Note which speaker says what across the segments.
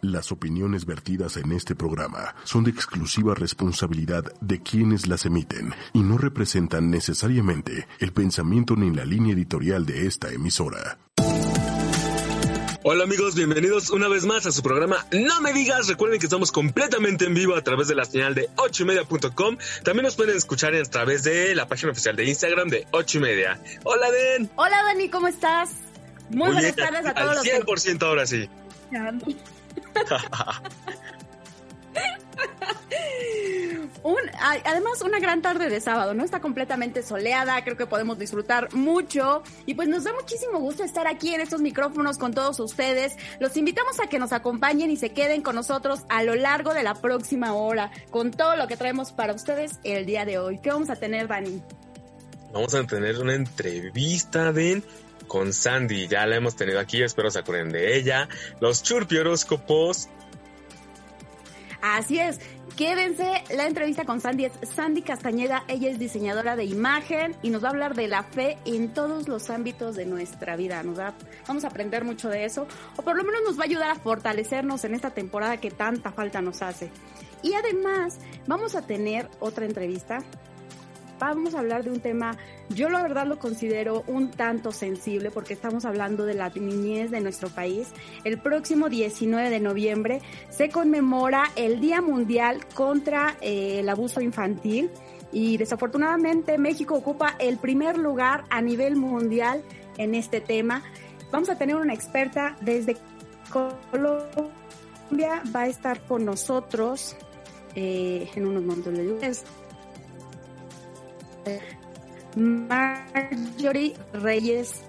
Speaker 1: Las opiniones vertidas en este programa son de exclusiva responsabilidad de quienes las emiten y no representan necesariamente el pensamiento ni la línea editorial de esta emisora.
Speaker 2: Hola amigos, bienvenidos una vez más a su programa No Me Digas. Recuerden que estamos completamente en vivo a través de la señal de 8ymedia.com. También nos pueden escuchar a través de la página oficial de Instagram de 8 y media. Hola Den.
Speaker 3: Hola Dani, ¿cómo estás? Muy, buenas tardes a todos
Speaker 2: al 100% ahora sí.
Speaker 3: Además, una gran tarde de sábado, ¿no? Está completamente soleada, creo que podemos disfrutar mucho. Y pues nos da muchísimo gusto estar aquí en estos micrófonos con todos ustedes. Los invitamos a que nos acompañen y se queden con nosotros a lo largo de la próxima hora con todo lo que traemos para ustedes el día de hoy. ¿Qué vamos a tener, Dani?
Speaker 2: Vamos a tener una entrevista de con Sandy, ya la hemos tenido aquí, espero se acuerden de ella. Los churpi horóscopos.
Speaker 3: Así es, quédense, la entrevista con Sandy es Sandy Castañeda, ella es diseñadora de imagen y nos va a hablar de la fe en todos los ámbitos de nuestra vida. Nos va, vamos a aprender mucho de eso, o por lo menos nos va a ayudar a fortalecernos en esta temporada que tanta falta nos hace. Y además, vamos a tener otra entrevista vamos a hablar de un tema, yo la verdad lo considero un tanto sensible porque estamos hablando de la niñez de nuestro país. El próximo 19 de noviembre se conmemora el Día Mundial contra eh, el Abuso Infantil y desafortunadamente México ocupa el primer lugar a nivel mundial en este tema. Vamos a tener una experta desde Colombia, va a estar con nosotros eh, en unos momentos. Marjorie Reyes.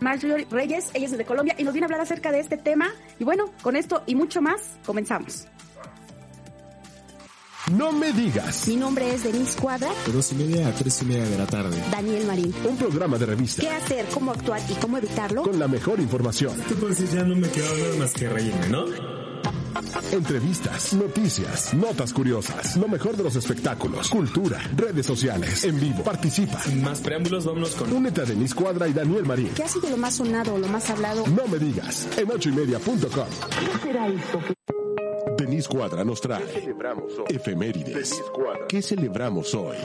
Speaker 3: Marjorie Reyes, ella es de Colombia y nos viene a hablar acerca de este tema. Y bueno, con esto y mucho más, comenzamos.
Speaker 1: No me digas.
Speaker 3: Mi nombre es Denise Cuadra.
Speaker 4: De dos y media a tres y media de la tarde.
Speaker 3: Daniel Marín.
Speaker 1: Un programa de revista.
Speaker 3: ¿Qué hacer, cómo actuar y cómo evitarlo?
Speaker 1: Con la mejor información.
Speaker 4: Tú decir, ya no me queda nada más que reírme, ¿no?
Speaker 1: Entrevistas, noticias, notas curiosas, lo mejor de los espectáculos, cultura, redes sociales, en vivo. Participa.
Speaker 4: Sin más preámbulos, vámonos con...
Speaker 1: Únete a Denise Cuadra y Daniel Marín.
Speaker 3: ¿Qué ha sido lo más sonado o lo más hablado?
Speaker 1: No me digas, en ochoymedia.com.
Speaker 3: ¿Qué será esto?
Speaker 1: Denise Cuadra nos trae efemérides. ¿Qué celebramos hoy?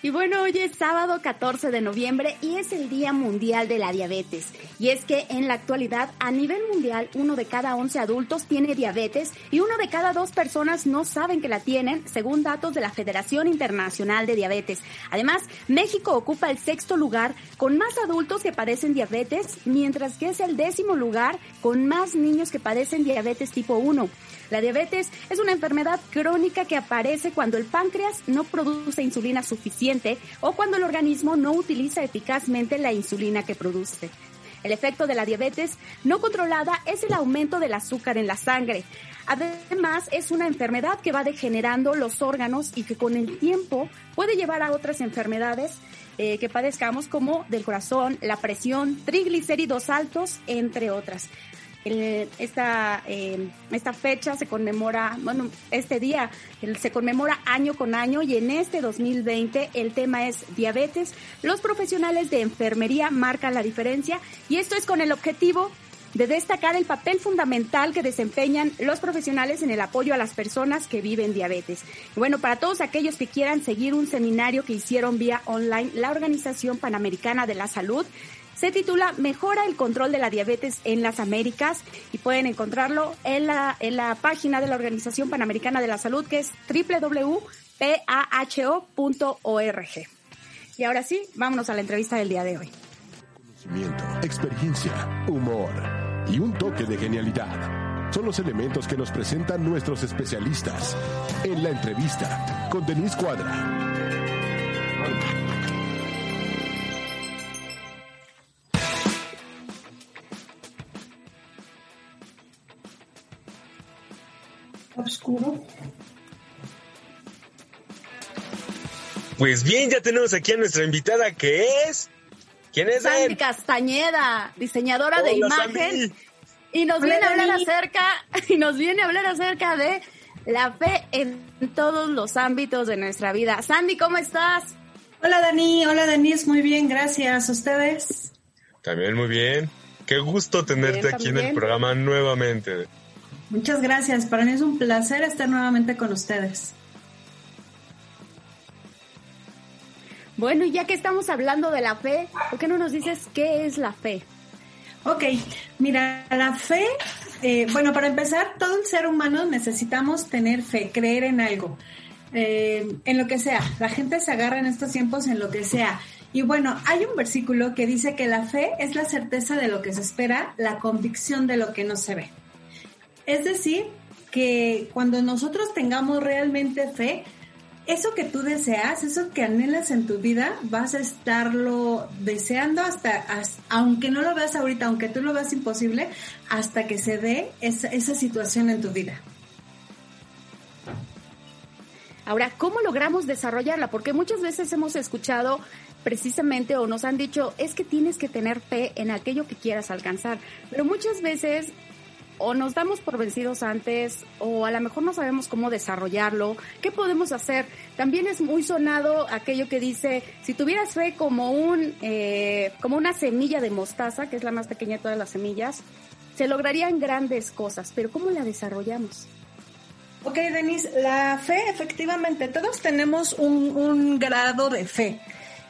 Speaker 3: Y bueno, hoy es sábado 14 de noviembre y es el Día Mundial de la Diabetes. Y es que en la actualidad, a nivel mundial, uno de cada 11 adultos tiene diabetes y uno de cada dos personas no saben que la tienen, según datos de la Federación Internacional de Diabetes. Además, México ocupa el sexto lugar con más adultos que padecen diabetes, mientras que es el décimo lugar con más niños que padecen diabetes tipo 1. La diabetes es una enfermedad crónica que aparece cuando el páncreas no produce insulina suficiente o cuando el organismo no utiliza eficazmente la insulina que produce. El efecto de la diabetes no controlada es el aumento del azúcar en la sangre. Además, es una enfermedad que va degenerando los órganos y que con el tiempo puede llevar a otras enfermedades eh, que padezcamos como del corazón, la presión, triglicéridos altos, entre otras esta, eh, esta fecha se conmemora, bueno, este día se conmemora año con año y en este 2020 el tema es diabetes. Los profesionales de enfermería marcan la diferencia y esto es con el objetivo de destacar el papel fundamental que desempeñan los profesionales en el apoyo a las personas que viven diabetes. Bueno, para todos aquellos que quieran seguir un seminario que hicieron vía online, la Organización Panamericana de la Salud se titula Mejora el control de la diabetes en las Américas y pueden encontrarlo en la, en la página de la Organización Panamericana de la Salud que es www.paho.org. Y ahora sí, vámonos a la entrevista del día de hoy.
Speaker 1: Conocimiento, experiencia, humor y un toque de genialidad son los elementos que nos presentan nuestros especialistas en la entrevista con Denise Cuadra.
Speaker 5: Oscuro.
Speaker 2: Pues bien, ya tenemos aquí a nuestra invitada que es. ¿Quién es
Speaker 3: Sandy
Speaker 2: él?
Speaker 3: Castañeda, diseñadora de imagen.
Speaker 2: Sandy.
Speaker 3: Y nos
Speaker 5: Hola,
Speaker 3: viene a hablar acerca, y nos viene a hablar acerca de la fe en todos los ámbitos de nuestra vida. Sandy, ¿cómo estás?
Speaker 5: Hola Dani, hola Denise, muy bien, gracias. ¿Ustedes?
Speaker 2: También muy bien. Qué gusto tenerte
Speaker 3: Bien,
Speaker 2: aquí en el programa nuevamente.
Speaker 5: Muchas gracias. Para mí es un placer estar nuevamente con ustedes.
Speaker 3: Bueno, y ya que estamos hablando de la fe, ¿por qué no nos dices qué es la fe?
Speaker 5: Ok, mira, la fe, eh, bueno, para empezar, todo el ser humano necesitamos tener fe, creer en algo, eh, en lo que sea. La gente se agarra en estos tiempos en lo que sea. Y bueno, hay un versículo que dice que la fe es la certeza de lo que se espera, la convicción de lo que no se ve. Es decir, que cuando nosotros tengamos realmente fe, eso que tú deseas, eso que anhelas en tu vida, vas a estarlo deseando hasta, aunque no lo veas ahorita, aunque tú lo veas imposible, hasta que se dé esa, esa situación en tu vida.
Speaker 3: Ahora, ¿cómo logramos desarrollarla? Porque muchas veces hemos escuchado precisamente o nos han dicho, es que tienes que tener fe en aquello que quieras alcanzar. Pero muchas veces o nos damos por vencidos antes o a lo mejor no sabemos cómo desarrollarlo. ¿Qué podemos hacer? También es muy sonado aquello que dice, si tuvieras fe como un eh, como una semilla de mostaza, que es la más pequeña de todas las semillas, se lograrían grandes cosas, pero ¿cómo la desarrollamos?
Speaker 5: Ok, Denise, la fe, efectivamente, todos tenemos un, un grado de fe.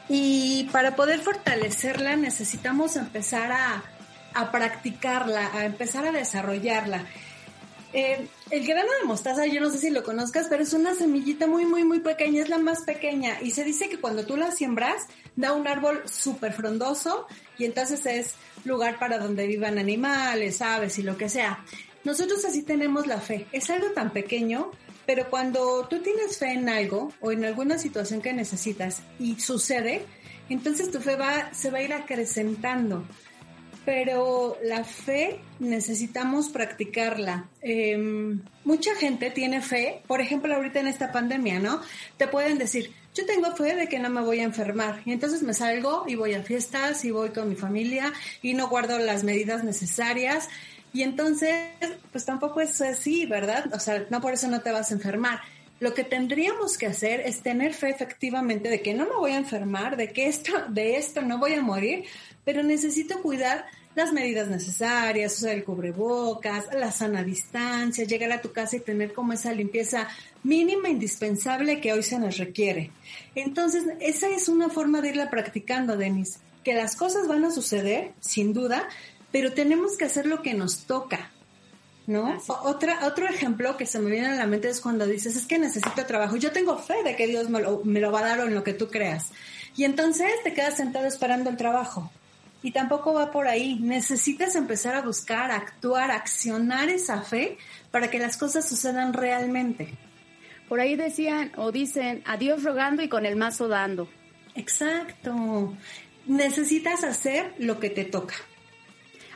Speaker 5: Y para poder fortalecerla necesitamos empezar a, a practicarla, a empezar a desarrollarla. Eh, el grano de mostaza, yo no sé si lo conozcas, pero es una semillita muy, muy, muy pequeña, es la más pequeña. Y se dice que cuando tú la siembras, da un árbol súper frondoso y entonces es lugar para donde vivan animales, aves y lo que sea. Nosotros así tenemos la fe. Es algo tan pequeño, pero cuando tú tienes fe en algo o en alguna situación que necesitas y sucede, entonces tu fe va, se va a ir acrecentando pero la fe necesitamos practicarla. Eh, mucha gente tiene fe, por ejemplo, ahorita en esta pandemia, ¿no? Te pueden decir, yo tengo fe de que no me voy a enfermar y entonces me salgo y voy a fiestas y voy con mi familia y no guardo las medidas necesarias y entonces, pues tampoco es así, ¿verdad? O sea, no por eso no te vas a enfermar. Lo que tendríamos que hacer es tener fe efectivamente de que no me voy a enfermar, de que esto, de esto no voy a morir, pero necesito cuidar las medidas necesarias, usar el cubrebocas, la sana distancia, llegar a tu casa y tener como esa limpieza mínima indispensable que hoy se nos requiere. Entonces, esa es una forma de irla practicando, Denis, que las cosas van a suceder, sin duda, pero tenemos que hacer lo que nos toca. ¿No? Otra, otro ejemplo que se me viene a la mente es cuando dices, es que necesito trabajo. Yo tengo fe de que Dios me lo, me lo va a dar o en lo que tú creas. Y entonces te quedas sentado esperando el trabajo. Y tampoco va por ahí. Necesitas empezar a buscar, a actuar, a accionar esa fe para que las cosas sucedan realmente.
Speaker 3: Por ahí decían o dicen, a Dios rogando y con el mazo dando.
Speaker 5: Exacto. Necesitas hacer lo que te toca.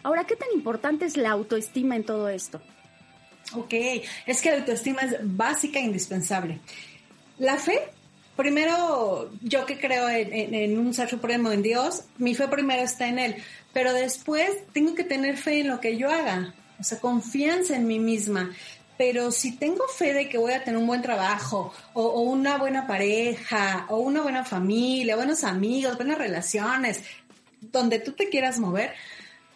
Speaker 3: Ahora, ¿qué tan importante es la autoestima en todo esto?
Speaker 5: Ok, es que la autoestima es básica e indispensable. La fe, primero, yo que creo en, en, en, un ser supremo, en Dios, mi fe primero está en Él, pero después tengo que tener fe en lo que yo haga, o sea, confianza en mí misma. Pero si tengo fe de que voy a tener un buen trabajo, o, o una buena pareja, o una buena familia, buenos amigos, buenas relaciones, donde tú te quieras mover,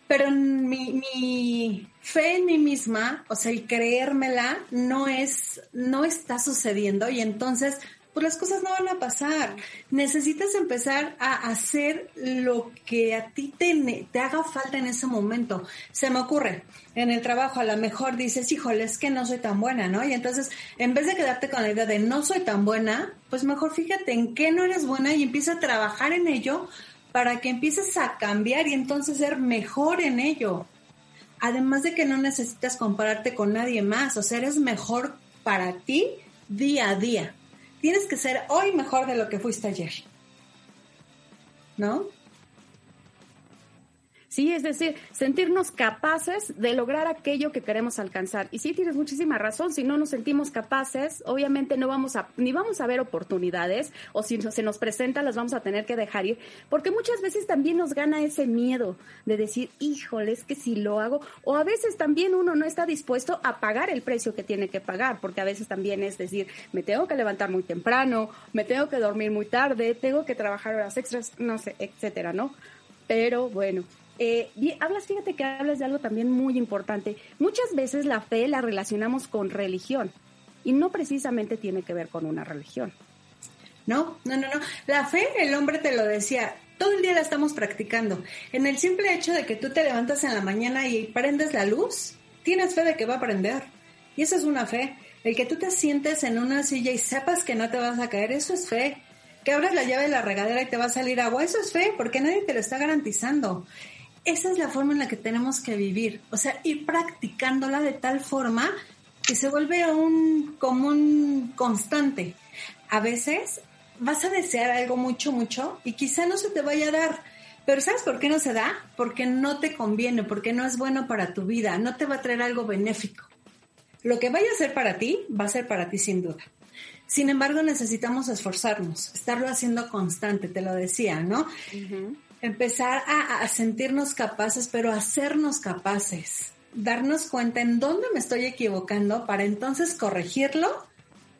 Speaker 5: pero mi, mi, fe en mí misma, o sea, el creérmela, no es, no está sucediendo. Y entonces, pues las cosas no van a pasar. Necesitas empezar a hacer lo que a ti te, te haga falta en ese momento. Se me ocurre, en el trabajo a lo mejor dices, híjole, es que no soy tan buena, ¿no? Y entonces, en vez de quedarte con la idea de no soy tan buena, pues mejor fíjate en qué no eres buena y empieza a trabajar en ello para que empieces a cambiar y entonces ser mejor en ello. Además de que no necesitas compararte con nadie más, o sea, eres mejor para ti día a día. Tienes que ser hoy mejor de lo que fuiste ayer. ¿No?
Speaker 3: Sí, es decir, sentirnos capaces de lograr aquello que queremos alcanzar. Y sí tienes muchísima razón, si no nos sentimos capaces, obviamente no vamos a, ni vamos a ver oportunidades, o si se nos presentan, las vamos a tener que dejar ir, porque muchas veces también nos gana ese miedo de decir, híjole, es que si lo hago, o a veces también uno no está dispuesto a pagar el precio que tiene que pagar, porque a veces también es decir, me tengo que levantar muy temprano, me tengo que dormir muy tarde, tengo que trabajar horas extras, no sé, etcétera, ¿no? Pero bueno, eh, hablas, fíjate que hablas de algo también muy importante. Muchas veces la fe la relacionamos con religión y no precisamente tiene que ver con una religión.
Speaker 5: No, no, no, no. La fe, el hombre te lo decía, todo el día la estamos practicando. En el simple hecho de que tú te levantas en la mañana y prendes la luz, tienes fe de que va a prender. Y esa es una fe. El que tú te sientes en una silla y sepas que no te vas a caer, eso es fe. Que abras la llave de la regadera y te va a salir agua, eso es fe, porque nadie te lo está garantizando esa es la forma en la que tenemos que vivir, o sea, ir practicándola de tal forma que se vuelve un común constante. A veces vas a desear algo mucho, mucho y quizá no se te vaya a dar. Pero ¿sabes por qué no se da? Porque no te conviene, porque no es bueno para tu vida, no te va a traer algo benéfico. Lo que vaya a ser para ti, va a ser para ti sin duda. Sin embargo, necesitamos esforzarnos, estarlo haciendo constante, te lo decía, ¿no? Empezar a, sentirnos capaces, pero hacernos capaces, darnos cuenta en dónde me estoy equivocando para entonces corregirlo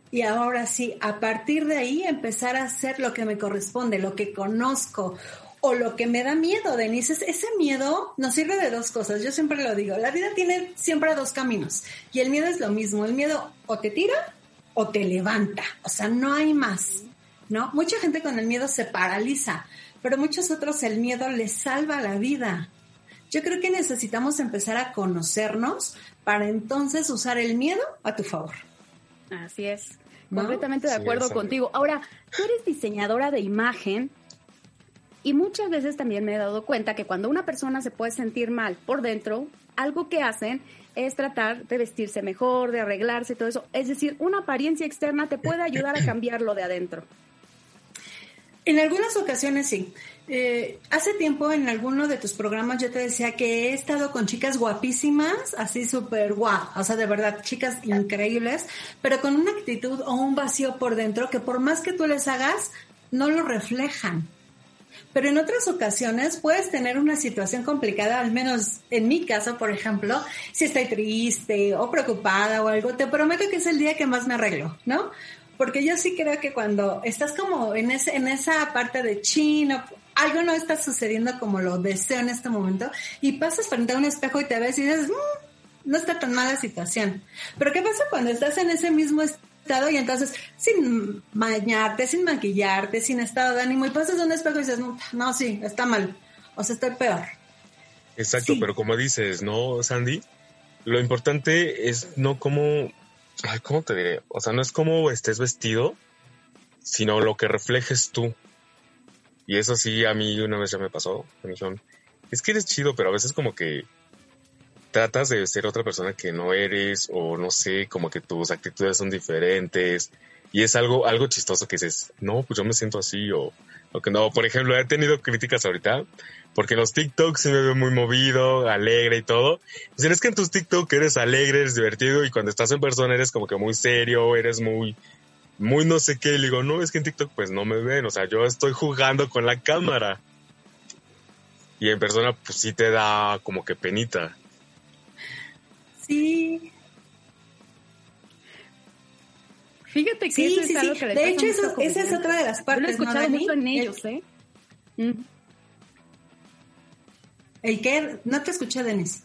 Speaker 5: y ahora sí, a partir de ahí empezar a hacer lo que me corresponde, lo que conozco o lo que me da miedo, Denise. Ese miedo nos sirve de dos cosas, yo siempre lo digo, la vida tiene siempre dos caminos y el miedo es lo mismo, el miedo o te tira o te levanta, o sea, no hay más, ¿no? Mucha gente con el miedo se paraliza, pero muchos otros el miedo les salva la vida. Yo creo que necesitamos empezar a conocernos para entonces usar el miedo a tu favor.
Speaker 3: Así es, completamente de acuerdo contigo. Ahora, tú eres diseñadora de imagen y muchas veces también me he dado cuenta que cuando una persona se puede sentir mal por dentro, algo que hacen es tratar de vestirse mejor, de arreglarse, todo eso. Es decir, una apariencia externa te puede ayudar a cambiarlo de adentro.
Speaker 5: En algunas ocasiones sí. Eh, hace tiempo en alguno de tus programas yo te decía que he estado con chicas guapísimas, así súper guau, o sea, de verdad, chicas increíbles, pero con una actitud o un vacío por dentro que por más que tú les hagas, no lo reflejan. Pero en otras ocasiones puedes tener una situación complicada, al menos en mi caso, por ejemplo, si estoy triste o preocupada o algo, te prometo que es el día que más me arreglo, ¿no? Porque yo sí creo que cuando estás como en, ese, en esa parte de chino, algo no está sucediendo como lo deseo en este momento, y pasas frente a un espejo y te ves y dices, mm, no está tan mala situación. Pero ¿qué pasa cuando estás en ese mismo estado y entonces sin bañarte, sin maquillarte, sin estado de ánimo, y pasas a un espejo y dices, no, no sí, está mal, o sea, estoy peor.
Speaker 2: Exacto, pero como dices, ¿no, Sandy? Lo importante es no como Ay, ¿cómo te diré? O sea, no es como estés vestido, sino lo que reflejes tú. Y eso sí, a mí una vez ya me pasó. Me dijeron, es que eres chido, pero a veces como que tratas de ser otra persona que no eres, o no sé, como que tus actitudes son diferentes. Y es algo, algo chistoso que dices, no, pues yo me siento así, o, o que no. Por ejemplo, he tenido críticas ahorita porque en los TikToks se me ve muy movido, alegre y todo. Dicen, es que en tus TikTok eres alegre, eres divertido y cuando estás en persona eres como que muy serio, eres muy, muy no sé qué. Y le digo, no, es que en TikTok pues no me ven, o sea, yo estoy jugando con la cámara. Y en persona pues sí te da como que penita.
Speaker 5: Sí.
Speaker 3: Fíjate que sí, eso es algo que
Speaker 5: De hecho, esa es otra de las partes. Yo
Speaker 3: lo he escuchado mucho en ellos, ¿eh? Mm.
Speaker 5: ¿El qué? No te escuché, Denise.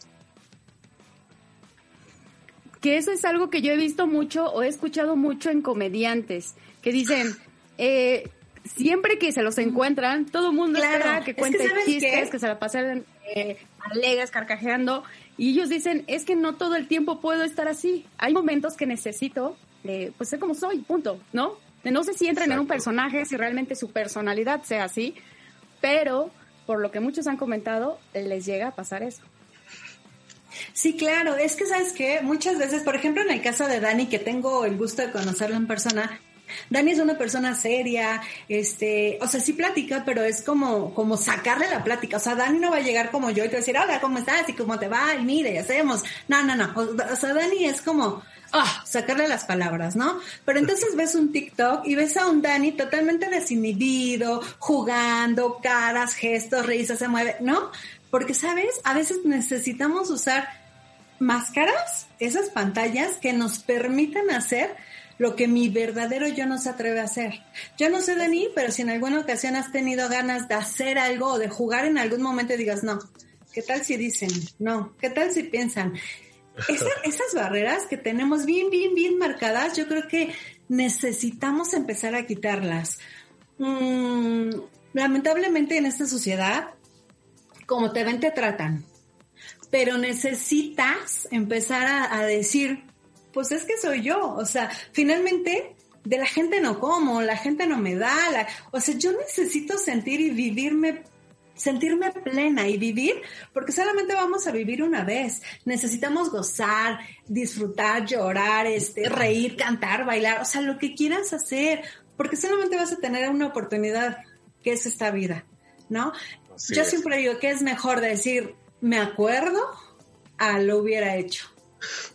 Speaker 3: Que eso es algo que yo he visto mucho o he escuchado mucho en comediantes, que dicen, eh, siempre que se los encuentran, todo el mundo espera que cuenten chistes, que se la pasen eh, alegres, carcajeando, y ellos dicen, es que no todo el tiempo puedo estar así. Hay momentos que necesito, eh, pues ser como soy, punto, ¿no? No sé si entran en un personaje, si realmente su personalidad sea así, pero por lo que muchos han comentado, les llega a pasar eso.
Speaker 5: Sí, claro, es que sabes que muchas veces, por ejemplo, en el caso de Dani, que tengo el gusto de conocerlo en persona, Dani es una persona seria, este, o sea, sí platica, pero es como, como sacarle la plática. O sea, Dani no va a llegar como yo y te va a decir, hola, ¿cómo estás? Y cómo te va, y mire, hacemos. No, no, no. O, sea, Dani es como, ah, sacarle las palabras, ¿no? Pero entonces ves un TikTok y ves a un Dani totalmente desinhibido, jugando, caras, gestos, risas, se mueve, ¿no? Porque, ¿sabes? A veces necesitamos usar máscaras, esas pantallas que nos permitan hacer lo que mi verdadero yo no se atreve a hacer. Yo no sé, Dani, pero si en alguna ocasión has tenido ganas de hacer algo o de jugar en algún momento y digas, no, ¿qué tal si dicen? No, ¿qué tal si piensan? esas barreras que tenemos bien, bien, bien marcadas, yo creo que necesitamos empezar a quitarlas. Mm, lamentablemente en esta sociedad, como te ven, te tratan. Pero necesitas empezar a, a decir, pues es que soy yo. O sea, finalmente de la gente no como, la gente no me da, la, o sea, yo necesito sentir y vivirme sentirme plena y vivir, porque solamente vamos a vivir una vez. Necesitamos gozar, disfrutar, llorar, este, reír, cantar, bailar, o sea, lo que quieras hacer, porque solamente vas a tener una oportunidad que es esta vida, ¿no? Yo siempre digo que es mejor decir, me acuerdo a lo hubiera hecho.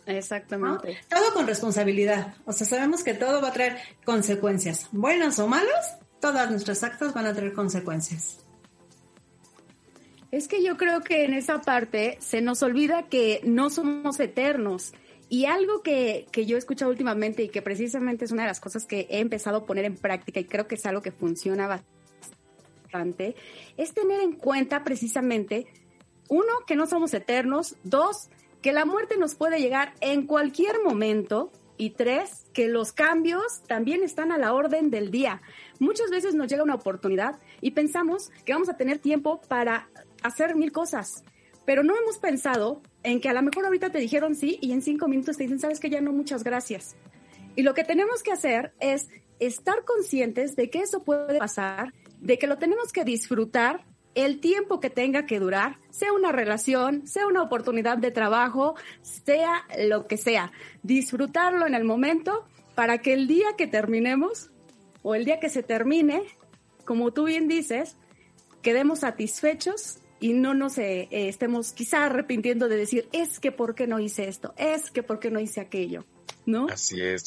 Speaker 3: Exactamente.
Speaker 5: Todo con responsabilidad. O sea, sabemos que todo va a traer consecuencias. Buenas o malas, todas nuestras actos van a traer consecuencias.
Speaker 3: Es que yo creo que en esa parte se nos olvida que no somos eternos. Y algo que, que, yo he escuchado últimamente y que precisamente es una de las cosas que he empezado a poner en práctica y creo que es algo que funciona bastante, es tener en cuenta precisamente, uno, que no somos eternos, dos, que la muerte nos puede llegar en cualquier momento y tres, que los cambios también están a la orden del día. Muchas veces nos llega una oportunidad y pensamos que vamos a tener tiempo para hacer mil cosas, pero no hemos pensado en que a lo mejor ahorita te dijeron sí y en cinco minutos te dicen, sabes que ya no, muchas gracias. Y lo que tenemos que hacer es estar conscientes de que eso puede pasar, de que lo tenemos que disfrutar el tiempo que tenga que durar, sea una relación, sea una oportunidad de trabajo, sea lo que sea, disfrutarlo en el momento para que el día que terminemos o el día que se termine, como tú bien dices, quedemos satisfechos y no nos eh, eh, estemos quizá arrepintiendo de decir, es que por qué no hice esto, es que por qué no hice aquello, ¿no?
Speaker 2: Así es.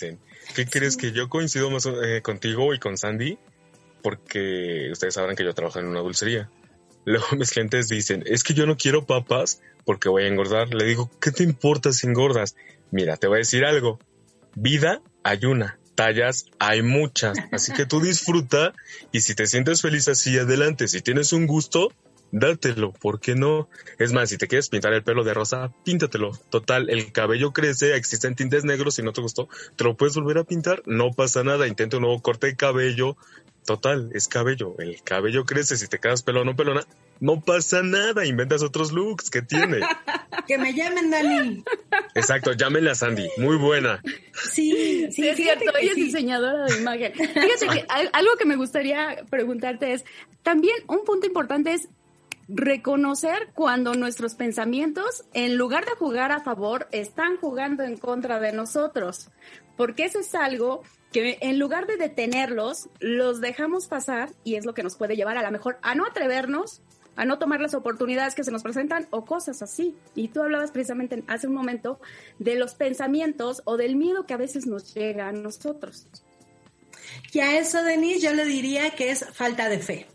Speaker 2: ¿Qué crees que yo coincido más eh, contigo y con Sandy? Porque ustedes sabrán que yo trabajo en una dulcería. Luego mis clientes dicen, es que yo no quiero papas porque voy a engordar. Le digo, ¿qué te importa si engordas? Mira, te voy a decir algo. Vida hay una, tallas hay muchas. Así que tú disfruta y si te sientes feliz así, adelante. Si tienes un gusto, dátelo, ¿por qué no? Es más, si te quieres pintar el pelo de rosa, píntatelo. Total, el cabello crece, existen tintes negros, si no te gustó, te lo puedes volver a pintar, no pasa nada, intenta un nuevo corte de cabello, Total, es cabello. El cabello crece. Si te quedas pelón o pelona, no pasa nada. Inventas otros looks que tiene.
Speaker 5: que me llamen, Dani.
Speaker 2: Exacto, llámenle a Sandy. Muy buena.
Speaker 5: Sí, sí,
Speaker 3: es cierto. Ella es diseñadora de imagen. Fíjate que algo que me gustaría preguntarte es, también un punto importante es reconocer cuando nuestros pensamientos, en lugar de jugar a favor, están jugando en contra de nosotros. Porque eso es algo que en lugar de detenerlos, los dejamos pasar y es lo que nos puede llevar a lo mejor a no atrevernos, a no tomar las oportunidades que se nos presentan o cosas así. Y tú hablabas precisamente hace un momento de los pensamientos o del miedo que a veces nos llega a nosotros.
Speaker 5: Y a eso, Denise, yo le diría que es falta de fe.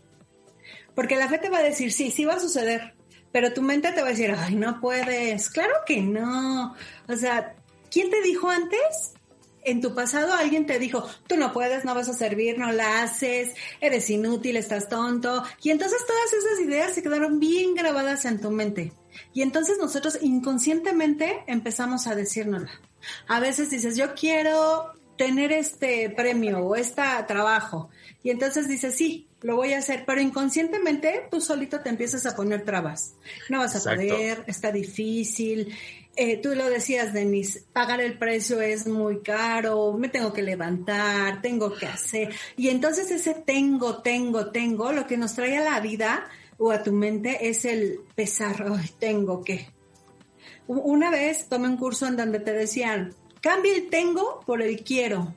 Speaker 5: Porque la fe te va a decir, sí, sí va a suceder, pero tu mente te va a decir, ay, no puedes. Claro que no. O sea, ¿quién te dijo antes en tu pasado alguien te dijo, tú no puedes, no vas a servir, no la haces, eres inútil, estás tonto. Y entonces todas esas ideas se quedaron bien grabadas en tu mente. Y entonces nosotros inconscientemente empezamos a decírnosla. A veces dices, yo quiero tener este premio o este trabajo. Y entonces dices, sí, lo voy a hacer, pero inconscientemente tú solito te empiezas a poner trabas. No vas a poder, está difícil, eh, tú lo decías, Denis, pagar el precio es muy caro, me tengo que levantar, tengo que hacer. Y entonces ese tengo, tengo, tengo, lo que nos trae a la vida o a tu mente es el pesar, ay, tengo que. Una vez tomé un curso en donde te decían, cambia el tengo por el quiero.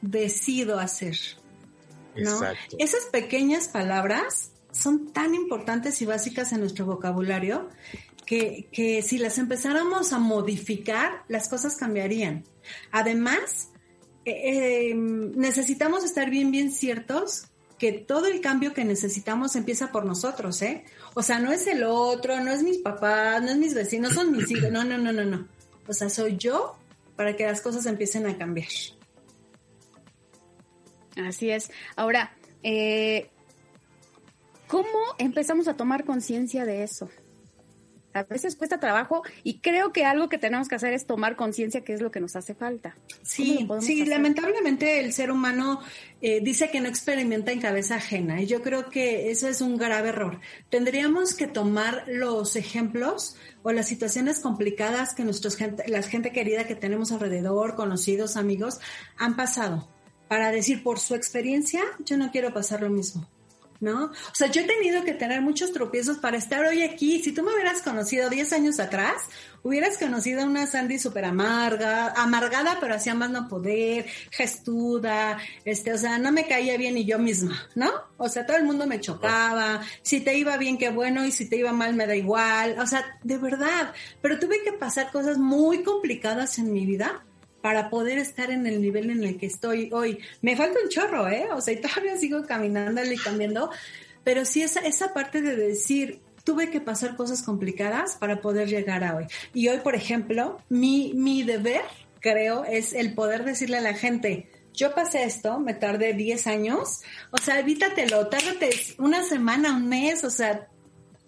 Speaker 5: decido hacer. ¿No?
Speaker 2: Exacto.
Speaker 5: Esas pequeñas palabras son tan importantes y básicas en nuestro vocabulario que, que si las empezáramos a modificar, las cosas cambiarían. Además, eh, eh, necesitamos estar bien, bien ciertos que todo el cambio que necesitamos empieza por nosotros, ¿eh? O sea, no es el otro, no es mis papás, no es mis vecinos, son mis hijos, no, no, no, no, no. O sea, soy yo para que las cosas empiecen a cambiar.
Speaker 3: Así es. Ahora, eh, ¿cómo empezamos a tomar conciencia de eso? A veces cuesta trabajo y creo que algo que tenemos que hacer es tomar conciencia que es lo que nos hace falta.
Speaker 5: Sí, sí, hacer? lamentablemente el ser humano eh, dice que no experimenta en cabeza ajena y yo creo que eso es un grave error. Tendríamos que tomar los ejemplos o las situaciones complicadas que nuestros gente, la gente querida que tenemos alrededor, conocidos, amigos, han pasado para decir por su experiencia, yo no quiero pasar lo mismo. ¿no? O sea, yo he tenido que tener muchos tropiezos para estar hoy aquí. Si tú me hubieras conocido 10 años atrás, hubieras conocido a una Sandy súper amarga, amargada, pero hacía más no poder, gestuda, este, o sea, no me caía bien ni yo misma, ¿no? O sea, todo el mundo me chocaba, si te iba bien, qué bueno, y si te iba mal, me da igual, o sea, de verdad, pero tuve que pasar cosas muy complicadas en mi vida para poder estar en el nivel en el que estoy hoy. Me falta un chorro, ¿eh? O sea, todavía sigo caminando y cambiando, pero sí esa, esa parte de decir, tuve que pasar cosas complicadas para poder llegar a hoy. Y hoy, por ejemplo, mi, mi deber, creo, es el poder decirle a la gente, yo pasé esto, me tardé 10 años, o sea, evítatelo, tárdate una semana, un mes, o sea,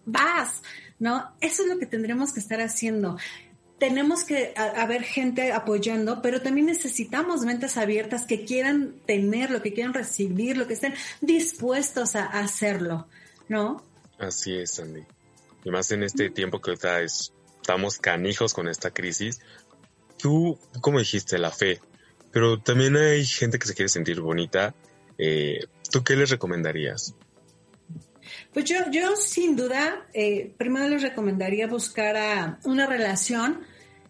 Speaker 5: vas, ¿no? Eso es lo que tendremos que estar haciendo tenemos que haber gente apoyando, pero también necesitamos mentes abiertas que quieran tener lo que quieran recibir, lo que estén dispuestos a hacerlo, ¿no?
Speaker 2: Así es, Sandy. Y más en este tiempo que ahorita estamos canijos con esta crisis. Tú, como dijiste, la fe, pero también hay gente que se quiere sentir bonita. Eh, ¿Tú qué les recomendarías?
Speaker 5: Pues yo, yo sin duda, eh, primero les recomendaría buscar a una relación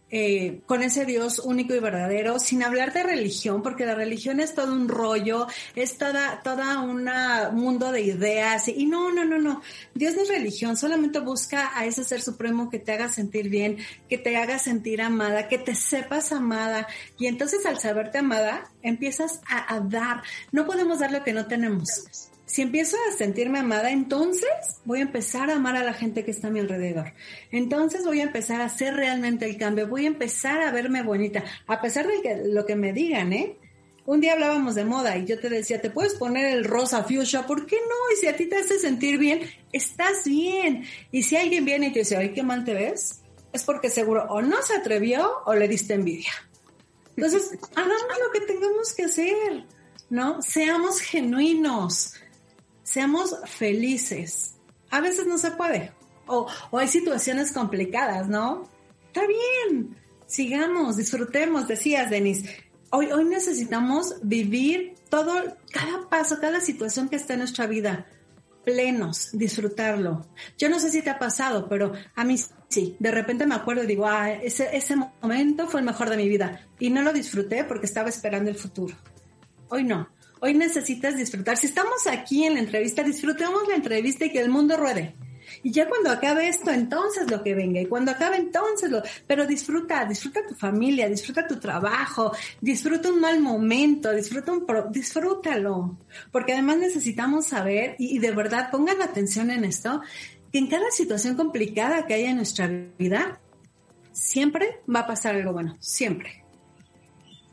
Speaker 5: eh, con ese Dios único y verdadero, sin hablar de religión, porque la religión es todo un rollo, es toda, toda un mundo de ideas, y, no, no, no, no, Dios no es religión, solamente busca a ese ser supremo que te haga sentir bien, que te haga sentir amada, que te sepas amada, y entonces al saberte amada, empiezas a, a dar, no podemos dar lo que no tenemos si empiezo a sentirme amada, entonces voy a empezar a amar a la gente que está a mi alrededor. Entonces voy a empezar a hacer realmente el cambio, voy a empezar a verme bonita, a pesar de que lo que me digan, ¿eh? Un día hablábamos de moda y yo te decía, te puedes poner el rosa fuchsia, ¿por qué no? Y si a ti te hace sentir bien, estás bien. Y si alguien viene y te dice, ay, qué mal te ves, es porque seguro o no se atrevió o le diste envidia. Entonces, hagamos lo que tengamos que hacer, ¿no? Seamos genuinos seamos felices. A veces no se puede. O, hay situaciones complicadas, ¿no? Está bien. Sigamos, disfrutemos, decías, Denise. Hoy, hoy necesitamos vivir todo, cada paso, cada situación que está en nuestra vida, plenos, disfrutarlo. Yo no sé si te ha pasado, pero a mí sí. De repente me acuerdo y digo, ah, ese, ese momento fue el mejor de mi vida. Y no lo disfruté porque estaba esperando el futuro. Hoy no. Hoy necesitas disfrutar. Si estamos aquí en la entrevista, disfrutemos la entrevista y que el mundo ruede. Y ya cuando acabe esto, entonces lo que venga. Y cuando acabe, entonces lo. Pero disfruta, disfruta tu familia, disfruta tu trabajo, disfruta un mal momento, disfruta un pro... disfrútalo. Porque además necesitamos saber, y, de verdad pongan atención en esto, que en cada situación complicada que haya en nuestra vida, siempre va a pasar algo bueno. Siempre.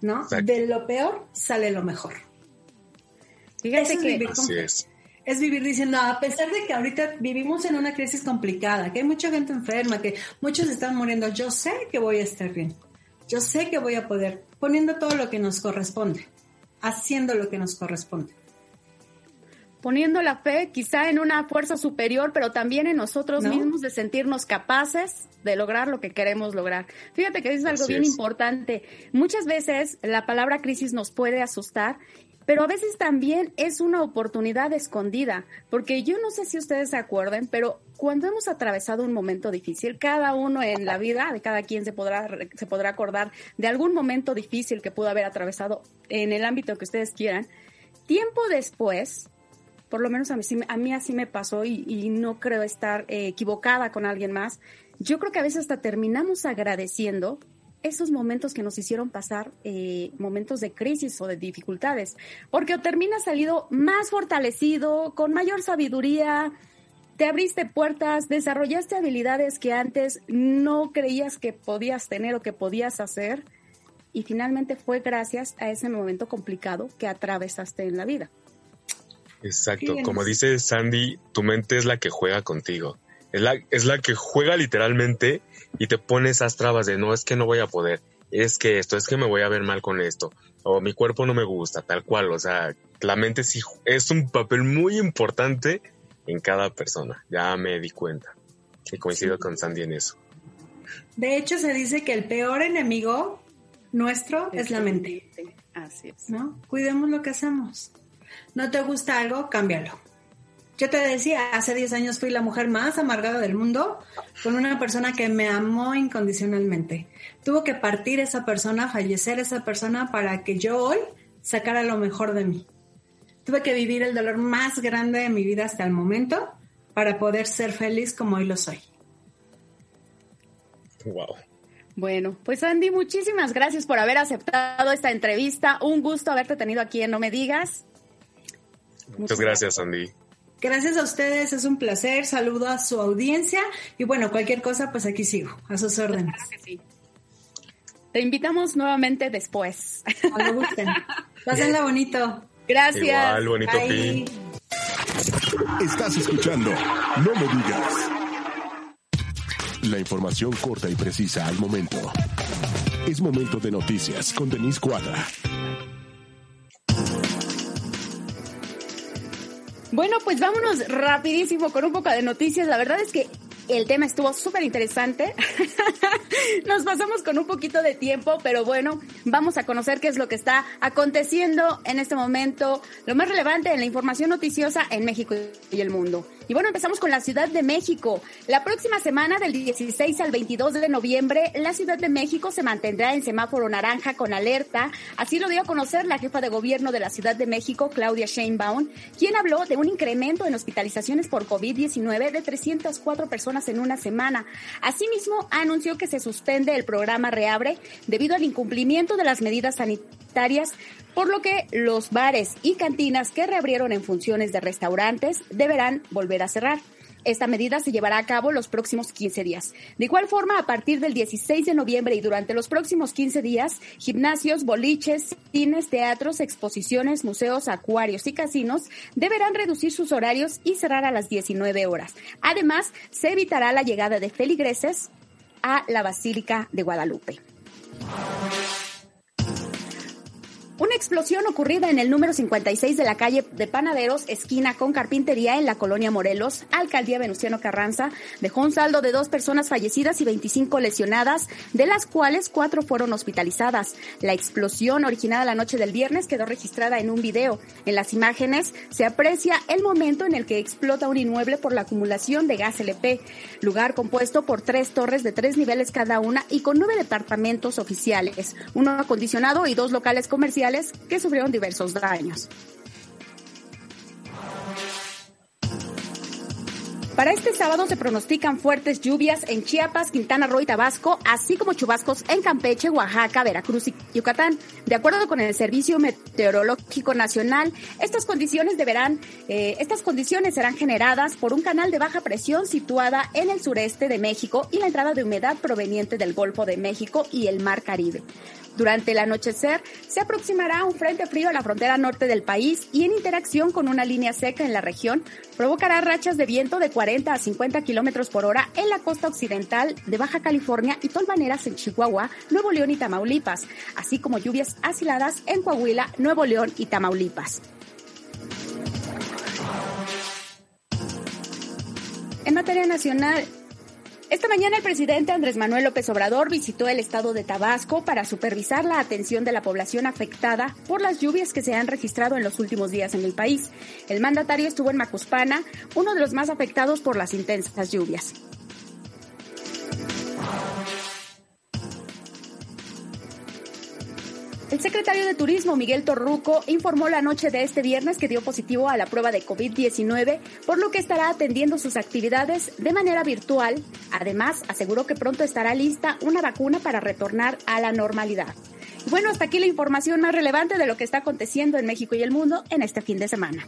Speaker 5: ¿No? De lo peor sale lo mejor.
Speaker 3: Fíjate que
Speaker 5: es, es. vivir diciendo, a pesar de que ahorita vivimos en una crisis complicada, que hay mucha gente enferma, que muchos están muriendo, yo sé que voy a estar bien. Yo sé que voy a poder, poniendo todo lo que nos corresponde, haciendo lo que nos corresponde
Speaker 3: poniendo la fe quizá en una fuerza superior, pero también en nosotros mismos de sentirnos capaces de lograr lo que queremos lograr. Fíjate que es algo bien importante. Muchas veces la palabra crisis nos puede asustar pero a veces también es una oportunidad escondida, porque yo no sé si ustedes se acuerden, pero cuando hemos atravesado un momento difícil, cada uno en la vida de cada quien se podrá, se podrá acordar de algún momento difícil que pudo haber atravesado en el ámbito que ustedes quieran, tiempo después, por lo menos a mí, a mí así me pasó y, no creo estar eh, equivocada con alguien más, yo creo que a veces hasta terminamos agradeciendo esos momentos que nos hicieron pasar eh, momentos de crisis o de dificultades, porque terminas salido más fortalecido, con mayor sabiduría, te abriste puertas, desarrollaste habilidades que antes no creías que podías tener o que podías hacer, y finalmente fue gracias a ese momento complicado que atravesaste en la vida.
Speaker 2: Exacto, como dice Sandy, tu mente es la que juega contigo, es la, es la que juega literalmente y te pone esas trabas de no es que no voy a poder, es que esto, es que me voy a ver mal con esto, o mi cuerpo no me gusta, tal cual, o sea, la mente sí es un papel muy importante en cada persona, ya me di cuenta, y coincido con Sandy en eso.
Speaker 5: De hecho, se dice que el peor enemigo nuestro es la mente.
Speaker 3: Así es.
Speaker 5: ¿No? Cuidemos lo que hacemos. ¿No te gusta algo? Cámbialo. Yo te decía, hace 10 años fui la mujer más amargada del mundo con una persona que me amó incondicionalmente. Tuvo que partir esa persona, fallecer esa persona para que yo hoy sacara lo mejor de mí. Tuve que vivir el dolor más grande de mi vida hasta el momento para poder ser feliz como hoy lo soy.
Speaker 2: Wow.
Speaker 3: Bueno, pues Andy, muchísimas gracias por haber aceptado esta entrevista. Un gusto haberte tenido aquí en No Me Digas.
Speaker 2: Muchas gracias, Andy.
Speaker 5: Gracias a ustedes, es un placer. Saludo a su audiencia y bueno, cualquier cosa, pues aquí sigo, a sus órdenes.
Speaker 3: Te invitamos nuevamente después.
Speaker 5: Cuando gusten. Pásenla bonito.
Speaker 3: Gracias.
Speaker 2: Igual, bonito fin.
Speaker 1: Estás escuchando No Me Digas. La información corta y precisa al momento. Es momento de noticias con Denise Cuadra.
Speaker 3: Bueno, pues vámonos rapidísimo con un poco de noticias. La verdad es que el tema estuvo súper interesante. Nos pasamos con un poquito de tiempo, pero bueno, vamos a conocer qué es lo que está aconteciendo en este momento, lo más relevante en la información noticiosa en México y el mundo. Y bueno, empezamos con la Ciudad de México. La próxima semana, del 16 al 22 de noviembre, la Ciudad de México se mantendrá en semáforo naranja con alerta. Así lo dio a conocer la jefa de gobierno de la Ciudad de México, Claudia Sheinbaum, quien habló de un incremento en hospitalizaciones por COVID-19 de 304 personas en una semana. Asimismo, anunció que se suspende el programa Reabre debido al incumplimiento de las medidas sanitarias por lo que los bares y cantinas que reabrieron en funciones de restaurantes deberán volver a cerrar. Esta medida se llevará a cabo los próximos 15 días. De igual forma, a partir del 16 de noviembre y durante los próximos 15 días, gimnasios, boliches, cines, teatros, exposiciones, museos, acuarios y casinos deberán reducir sus horarios y cerrar a las 19 horas. Además, se evitará la llegada de feligreses a la Basílica de Guadalupe. Una explosión ocurrida en el número 56 de la calle de Panaderos, esquina con Carpintería en la colonia Morelos, alcaldía Venustiano Carranza, dejó un saldo de dos personas fallecidas y 25 lesionadas, de las cuales cuatro fueron hospitalizadas. La explosión originada la noche del viernes quedó registrada en un video. En las imágenes se aprecia el momento en el que explota un inmueble por la acumulación de gas LP, lugar compuesto por tres torres de tres niveles cada una y con nueve departamentos oficiales, uno acondicionado y dos locales comerciales que sufrieron diversos daños. Para este sábado se pronostican fuertes lluvias en Chiapas, Quintana Roo y Tabasco, así como chubascos en Campeche, Oaxaca, Veracruz y Yucatán. De acuerdo con el Servicio Meteorológico Nacional, estas condiciones deberán, eh, estas condiciones serán generadas por un canal de baja presión situada en el sureste de México y la entrada de humedad proveniente del Golfo de México y el Mar Caribe. Durante el anochecer se aproximará un frente frío a la frontera norte del país y en interacción con una línea seca en la región provocará rachas de viento de 40 a 50 kilómetros por hora en la costa occidental de Baja California y tolvaneras en Chihuahua, Nuevo León y Tamaulipas, así como lluvias aisladas en Coahuila, Nuevo León y Tamaulipas. En materia nacional, Esta mañana el presidente Andrés Manuel López Obrador visitó el estado de Tabasco para supervisar la atención de la población afectada por las lluvias que se han registrado en los últimos días en el país. El mandatario estuvo en Macuspana, uno de los más afectados por las intensas lluvias. El secretario de Turismo, Miguel Torruco, informó la noche de este viernes que dio positivo a la prueba de COVID-19, por lo que estará atendiendo sus actividades de manera virtual. Además, aseguró que pronto estará lista una vacuna para retornar a la normalidad. Bueno, hasta aquí la información más relevante de lo que está aconteciendo en México y el mundo en este fin de semana.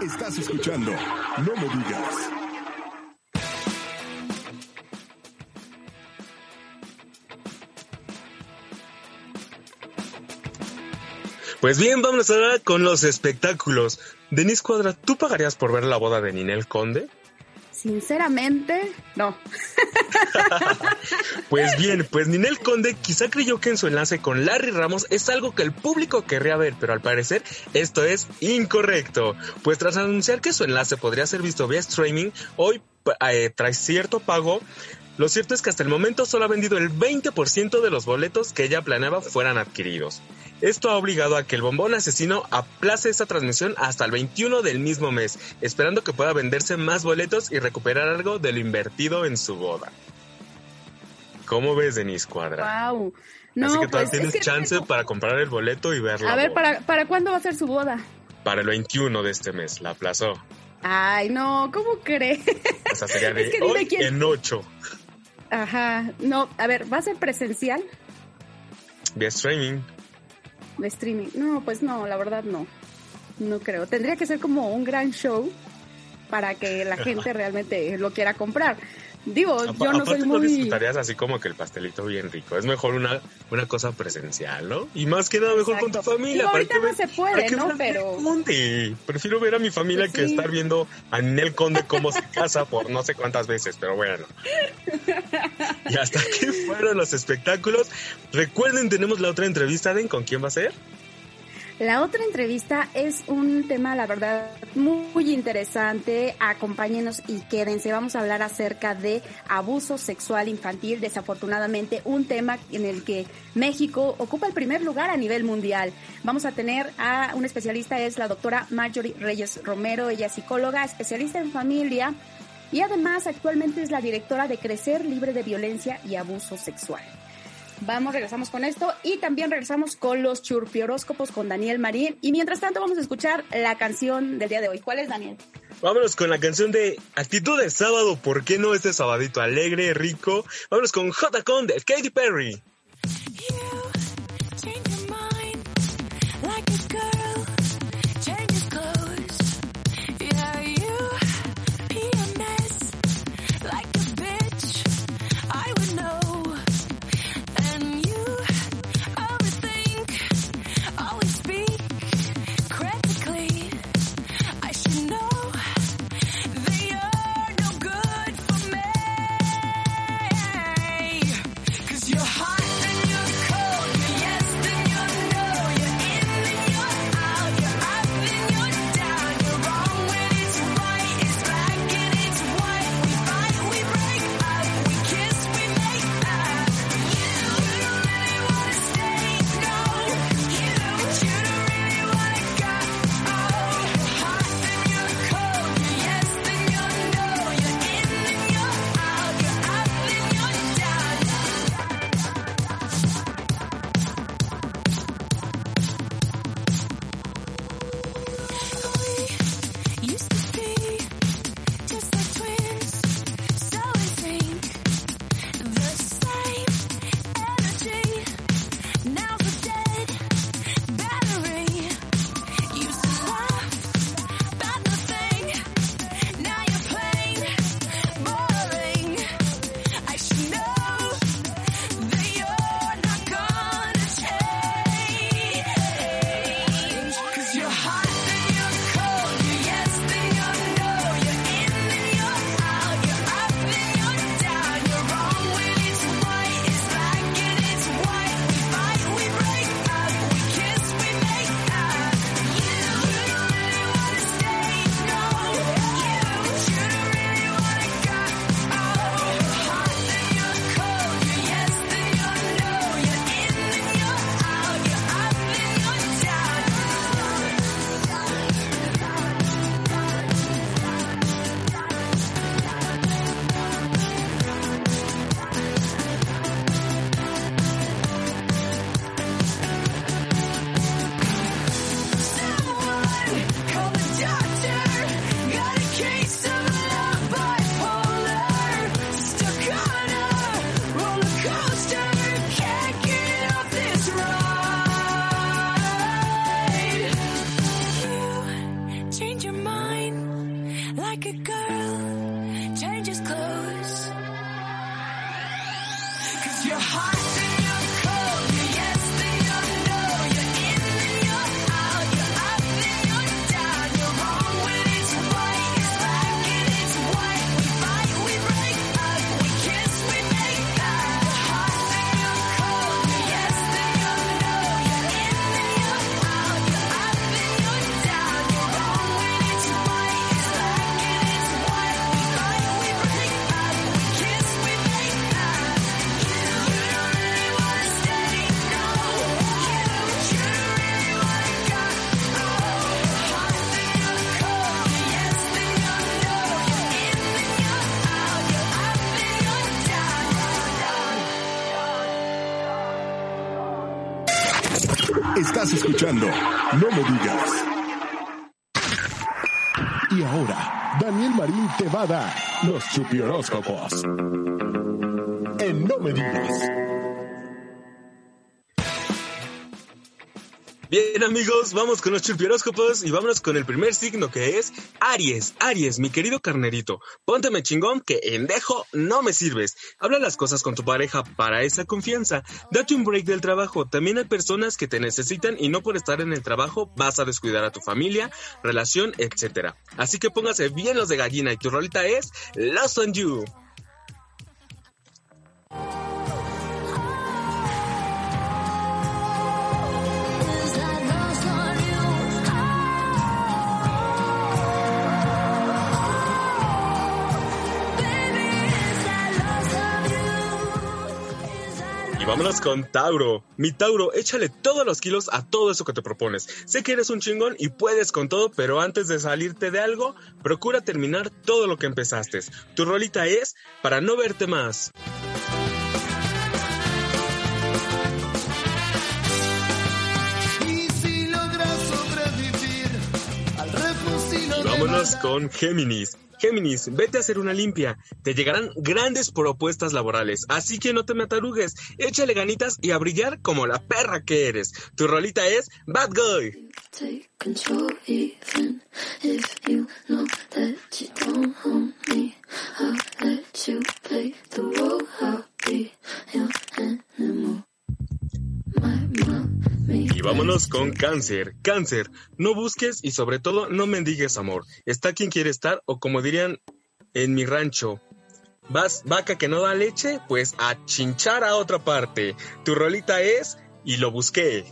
Speaker 1: Estás escuchando No me digas.
Speaker 2: Pues bien, vamos ahora con los espectáculos. Denise Cuadra, ¿tú pagarías por ver la boda de Ninel Conde?
Speaker 3: Sinceramente, no.
Speaker 2: pues bien, pues Ninel Conde quizá creyó que en su enlace con Larry Ramos es algo que el público querría ver, pero al parecer esto es incorrecto. Pues tras anunciar que su enlace podría ser visto vía streaming, hoy eh, tras cierto pago, lo cierto es que hasta el momento solo ha vendido el 20% de los boletos que ella planeaba fueran adquiridos. Esto ha obligado a que el bombón asesino aplace esta transmisión hasta el 21 del mismo mes, esperando que pueda venderse más boletos y recuperar algo de lo invertido en su boda. ¿Cómo ves, Denise Cuadra?
Speaker 3: Wow.
Speaker 2: Así que todavía tienes chance para comprar el boleto y verlo.
Speaker 3: A ver, ¿para, ¿para cuándo va a ser su boda?
Speaker 2: Para el 21 de este mes, la aplazó.
Speaker 3: Ay, no, ¿cómo crees?
Speaker 2: O sea, sería de hoy en 8.
Speaker 3: Ajá, no, a ver, ¿va a ser presencial?
Speaker 2: Vía streaming
Speaker 3: de streaming. No, pues no, la verdad no. No creo. Tendría que ser como un gran show para que la gente realmente lo quiera comprar. Digo, yo no soy muy... no
Speaker 2: disfrutarías así como que el pastelito bien rico. Es mejor una, una cosa presencial, ¿no? Y más que nada mejor con tu familia.
Speaker 3: ahorita no se puede, ¿no? Pero...
Speaker 2: Prefiero ver a mi familia pues que estar viendo a Nel Conde cómo se casa por no sé cuántas veces, pero bueno. y hasta aquí fueron los espectáculos. Recuerden, tenemos la otra entrevista, ¿den con quién va a ser?
Speaker 3: La otra entrevista es un tema, la verdad, muy interesante. Acompáñenos y quédense. Vamos a hablar acerca de abuso sexual infantil. Desafortunadamente, un tema en el que México ocupa el primer lugar a nivel mundial. Vamos a tener a una especialista, es la doctora Marjorie Reyes Romero. Ella es psicóloga, especialista en familia y además actualmente es la directora de Crecer Libre de Violencia y Abuso Sexual. Vamos, regresamos con esto y también regresamos con los churpioróscopos con Daniel Marín. Y mientras tanto vamos a escuchar la canción del día de hoy. ¿Cuál es, Daniel?
Speaker 2: Vámonos con la canción de Actitud de Sábado. ¿Por qué no este sabadito alegre, rico? Vámonos con J. Conde, Katy Perry.
Speaker 1: No me digas. Y ahora, Daniel Marín te va a dar los chupioróscopos. En No me digas.
Speaker 2: Bien amigos, vamos con los churpióscopos y vámonos con el primer signo que es Aries. Aries, mi querido carnerito, pónteme chingón que en dejo no me sirves. Habla las cosas con tu pareja para esa confianza. Date un break del trabajo. También hay personas que te necesitan y no por estar en el trabajo vas a descuidar a tu familia, relación, etc. Así que póngase bien los de gallina y tu rolita es Lost on You. Vámonos con Tauro. Mi Tauro, échale todos los kilos a todo eso que te propones. Sé que eres un chingón y puedes con todo, pero antes de salirte de algo, procura terminar todo lo que empezaste. Tu rolita es para no verte más. Vámonos con Géminis. Géminis, vete a hacer una limpia. Te llegarán grandes propuestas laborales, así que no te matarugues. Échale ganitas y a brillar como la perra que eres. Tu rolita es Bad Guy. Y vámonos con cáncer. Cáncer, no busques y sobre todo no mendigues amor. Está quien quiere estar o como dirían en mi rancho. Vas, vaca que no da leche, pues a chinchar a otra parte. Tu rolita es y lo busqué.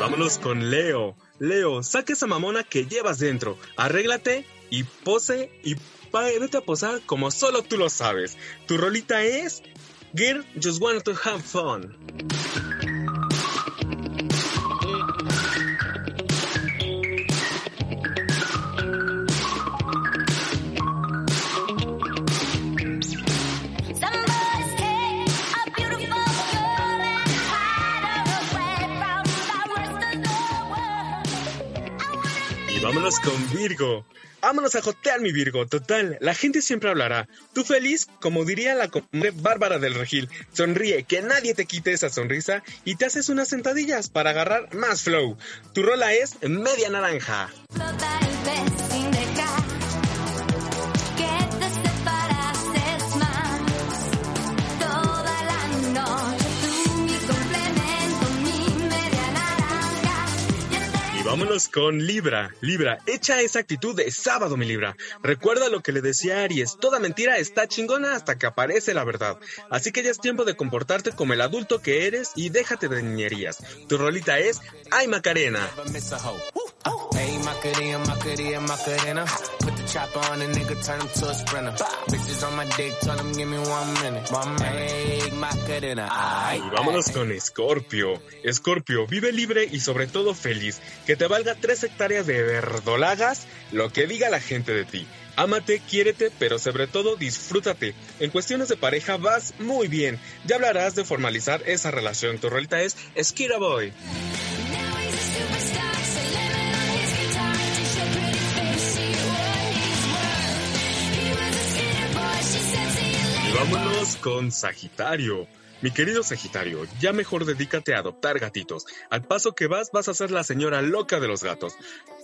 Speaker 2: Vámonos con Leo. Leo, saca esa mamona que llevas dentro. Arréglate y pose y vete a posar como solo tú lo sabes. Tu rolita es Girl Just Want to Have Fun. Vámonos con Virgo. Vámonos a jotear, mi Virgo. Total, la gente siempre hablará. Tú feliz, como diría la Bárbara del Regil. Sonríe, que nadie te quite esa sonrisa y te haces unas sentadillas para agarrar más flow. Tu rola es media naranja. Vámonos con Libra. Libra, echa esa actitud de sábado, mi Libra. Recuerda lo que le decía Aries, toda mentira está chingona hasta que aparece la verdad. Así que ya es tiempo de comportarte como el adulto que eres y déjate de niñerías. Tu rolita es Ay Macarena.
Speaker 6: never miss a hoe. Hey, Macarena, Macarena, Macarena. Put the chopper on a nigga, turn him to a sprinter. Bitches on my dick, tell him give me one minute. One minute. Hey, Macarena. Ay,
Speaker 2: Y vámonos con Escorpio. Escorpio, vive libre y sobre todo feliz. Que te valga tres hectáreas de verdolagas lo que diga la gente de ti. Ámate, quiérete, pero sobre todo disfrútate. En cuestiones de pareja vas muy bien. Ya hablarás de formalizar esa relación. Tu rolita es Skira Boy. Vámonos con Sagitario. Mi querido Sagitario, ya mejor dedícate a adoptar gatitos. Al paso que vas, vas a ser la señora loca de los gatos.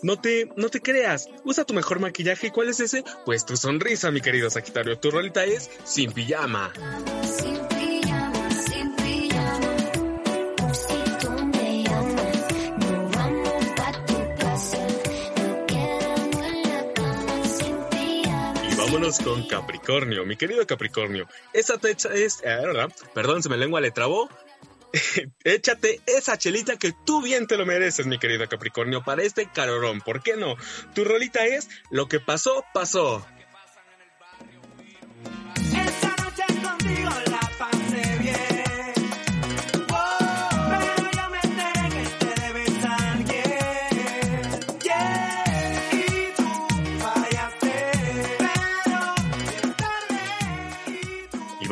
Speaker 2: No te, no te creas, usa tu mejor maquillaje. ¿Cuál es ese? Pues tu sonrisa, mi querido Sagitario. Tu rolita es sin pijama.
Speaker 7: Sin
Speaker 2: vámonos con Capricornio, mi querido Capricornio. Esa fecha es, eh, perdón, se me lengua le trabó. Échate esa chelita que tú bien te lo mereces, mi querido Capricornio, para este carorón. ¿Por qué no? Tu rolita es Lo que pasó, pasó.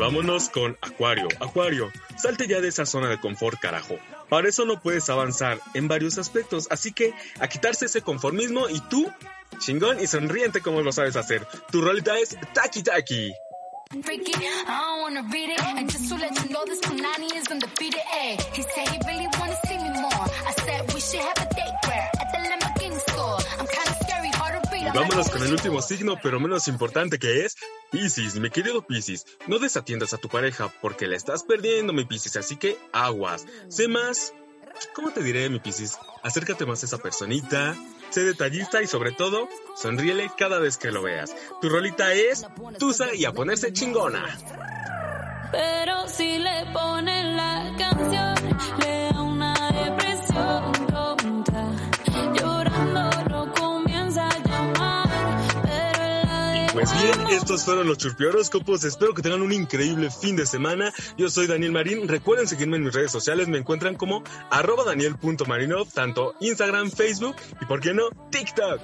Speaker 2: Vámonos con Acuario. Acuario, salte ya de esa zona de confort, carajo. Para eso no puedes avanzar en varios aspectos, así que a quitarse ese conformismo y tú, chingón y sonriente como lo sabes hacer. Tu rolita es Taki Taki. Vámonos con el último signo, pero menos importante que es Piscis, mi querido Piscis. No desatiendas a tu pareja porque la estás perdiendo, mi Piscis, así que aguas. Sé más. ¿Cómo te diré, mi Piscis? Acércate más a esa personita, sé detallista y sobre todo, sonríele cada vez que lo veas. Tu rolita es Tusa y a ponerse chingona.
Speaker 8: Pero si le ponen la canción, le
Speaker 2: Bien, estos fueron los churpioróscopos. Espero que tengan un increíble fin de semana. Yo soy Daniel Marín. Recuerden seguirme en mis redes sociales. Me encuentran como arroba daniel.marinov, tanto Instagram, Facebook y, por qué no, TikTok.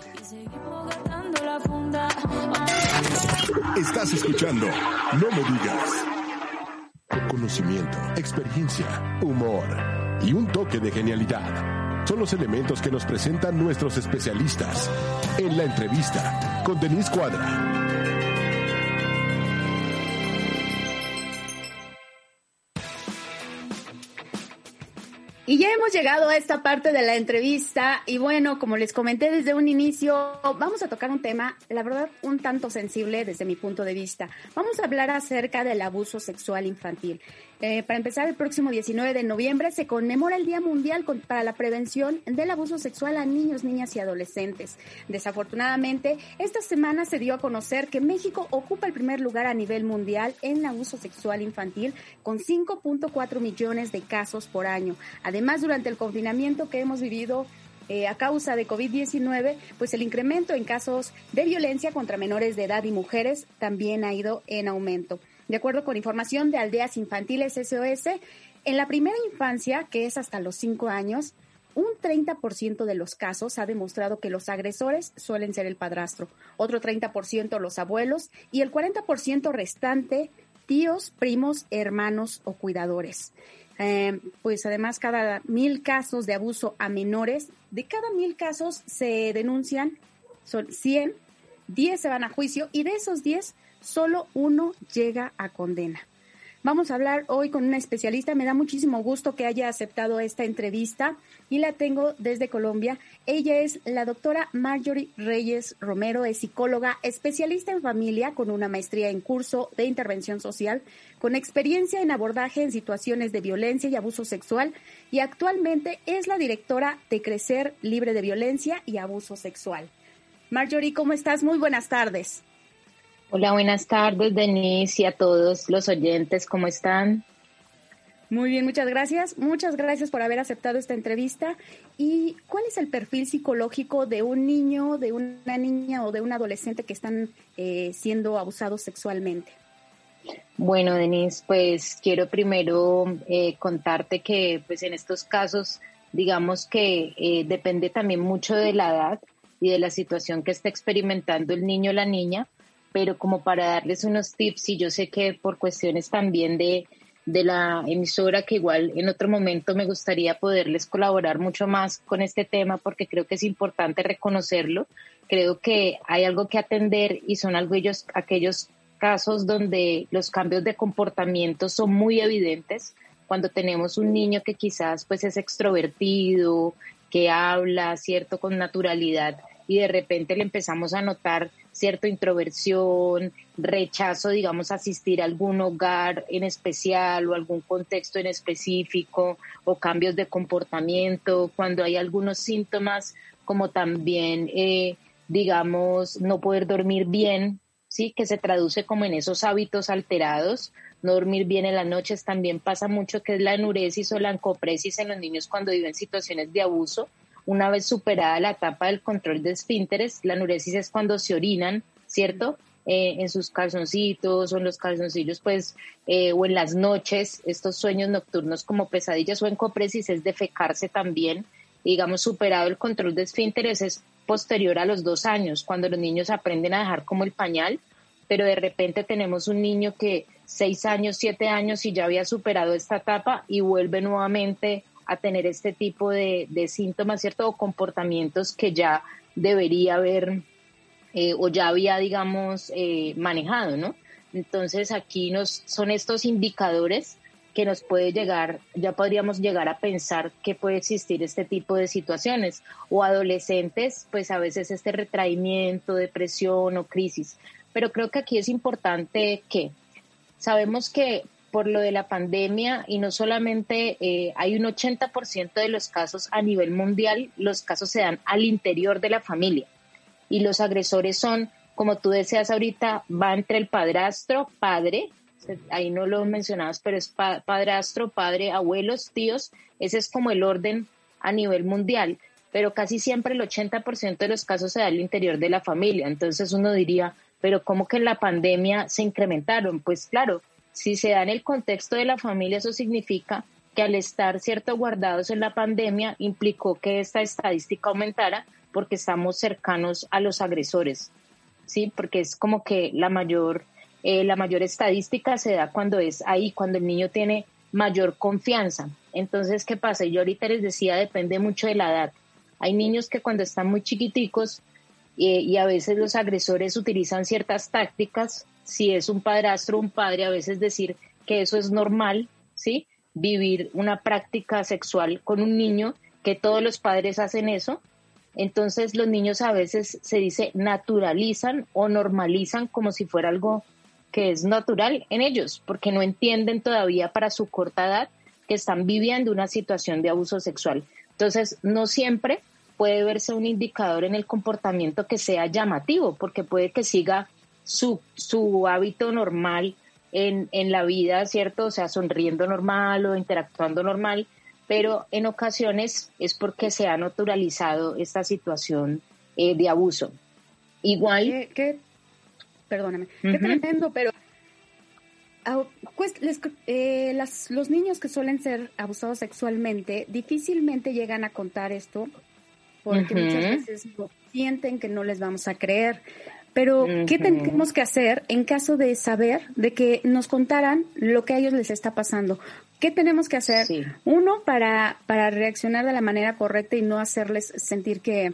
Speaker 1: Estás escuchando No me digas. Con conocimiento, experiencia, humor y un toque de genialidad. Son los elementos que nos presentan nuestros especialistas en la entrevista con Denise Cuadra.
Speaker 3: Y ya hemos llegado a esta parte de la entrevista y bueno, como les comenté desde un inicio, vamos a tocar un tema, la verdad, un tanto sensible desde mi punto de vista. Vamos a hablar acerca del abuso sexual infantil. Eh, para empezar, el próximo 19 de noviembre se conmemora el Día Mundial para la Prevención del Abuso Sexual a Niños, Niñas y Adolescentes. Desafortunadamente, esta semana se dio a conocer que México ocupa el primer lugar a nivel mundial en abuso sexual infantil con 5.4 millones de casos por año. Además, durante el confinamiento que hemos vivido eh, a causa de COVID-19, pues el incremento en casos de violencia contra menores de edad y mujeres también ha ido en aumento. De acuerdo con información de Aldeas Infantiles SOS, en la primera infancia, que es hasta los 5 años, un 30% de los casos ha demostrado que los agresores suelen ser el padrastro, otro 30% los abuelos y el 40% restante tíos, primos, hermanos o cuidadores. Eh, pues además cada mil casos de abuso a menores, de cada mil casos se denuncian, son 100, 10 se van a juicio y de esos 10 solo uno llega a condena. Vamos a hablar hoy con una especialista. Me da muchísimo gusto que haya aceptado esta entrevista y la tengo desde Colombia. Ella es la doctora Marjorie Reyes Romero, es psicóloga, especialista en familia con una maestría en curso de intervención social, con experiencia en abordaje en situaciones de violencia y abuso sexual y actualmente es la directora de Crecer Libre de Violencia y Abuso Sexual. Marjorie, ¿cómo estás? Muy buenas tardes.
Speaker 9: Hola, buenas tardes, Denise, y a todos los oyentes, ¿cómo están?
Speaker 3: Muy bien, muchas gracias. Muchas gracias por haber aceptado esta entrevista. ¿Y cuál es el perfil psicológico de un niño, de una niña o de un adolescente que están eh, siendo abusados sexualmente?
Speaker 9: Bueno, Denise, pues quiero primero eh, contarte que pues en estos casos, digamos que eh, depende también mucho de la edad y de la situación que está experimentando el niño o la niña, pero como para darles unos tips, y yo sé que por cuestiones también de, de la emisora, que igual en otro momento me gustaría poderles colaborar mucho más con este tema, porque creo que es importante reconocerlo. Creo que hay algo que atender y son algo ellos, aquellos casos donde los cambios de comportamiento son muy evidentes, cuando tenemos un niño que quizás pues es extrovertido, que habla, ¿cierto?, con naturalidad y de repente le empezamos a notar cierta introversión, rechazo, digamos, asistir a algún hogar en especial o algún contexto en específico o cambios de comportamiento, cuando hay algunos síntomas como también, eh, digamos, no poder dormir bien, ¿sí? Que se traduce como en esos hábitos alterados. No dormir bien en las noches también pasa mucho, que es la enuresis o la ancopresis en los niños cuando viven situaciones de abuso una vez superada la etapa del control de esfínteres, la anuresis es cuando se orinan, ¿cierto? Eh, en sus calzoncitos o en los calzoncillos, pues, eh, o en las noches, estos sueños nocturnos como pesadillas o en copresis es defecarse también. Digamos, superado el control de esfínteres es posterior a los dos años, cuando los niños aprenden a dejar como el pañal, pero de repente tenemos un niño que seis años, siete años y ya había superado esta etapa y vuelve nuevamente a tener este tipo de, síntomas, ¿cierto? O comportamientos que ya debería haber eh, o ya había, digamos, eh, manejado, ¿no? Entonces aquí nos, son estos indicadores que nos puede llegar, ya podríamos llegar a pensar que puede existir este tipo de situaciones. O adolescentes, pues a veces este retraimiento, depresión o crisis. Pero creo que aquí es importante que sabemos que por lo de la pandemia y no solamente eh, hay un 80% de los casos a nivel mundial, los casos se dan al interior de la familia y los agresores son, como tú decías ahorita, va entre el padrastro, padre, ahí no lo mencionabas, pero es padrastro, padre, abuelos, tíos, ese es como el orden a nivel mundial, pero casi siempre el 80% de los casos se da al interior de la familia, entonces uno diría, pero ¿cómo que en la pandemia se incrementaron? Pues claro, si se da en el contexto de la familia, eso significa que al estar cierto guardados en la pandemia implicó que esta estadística aumentara porque estamos cercanos a los agresores, sí, porque es como que la mayor eh, la mayor estadística se da cuando es ahí, cuando el niño tiene mayor confianza. Entonces, ¿qué pasa? Yo ahorita les decía, depende mucho de la edad. Hay niños que cuando están muy chiquiticos eh, y a veces los agresores utilizan ciertas tácticas si es un padrastro un padre, a veces decir que eso es normal, ¿sí? Vivir una práctica sexual con un niño, que todos los padres hacen eso. Entonces los niños a veces se dice naturalizan o normalizan como si fuera algo que es natural en ellos, porque no entienden todavía para su corta edad que están viviendo una situación de abuso sexual. Entonces, no siempre puede verse un indicador en el comportamiento que sea llamativo, porque puede que siga su, su hábito normal en, en la vida, ¿cierto? O sea, sonriendo normal o interactuando normal, pero en ocasiones es porque se ha naturalizado esta situación eh, de abuso. Igual.
Speaker 3: ¿Qué, perdóname, qué tremendo, pero pues, eh, las, los niños que suelen ser abusados sexualmente difícilmente llegan a contar esto porque muchas veces sienten que no les vamos a creer pero, ¿qué tenemos que hacer en caso de saber, de que nos contaran lo que a ellos les está pasando? ¿Qué tenemos que hacer? Uno, para, para reaccionar de la manera correcta y no hacerles sentir que,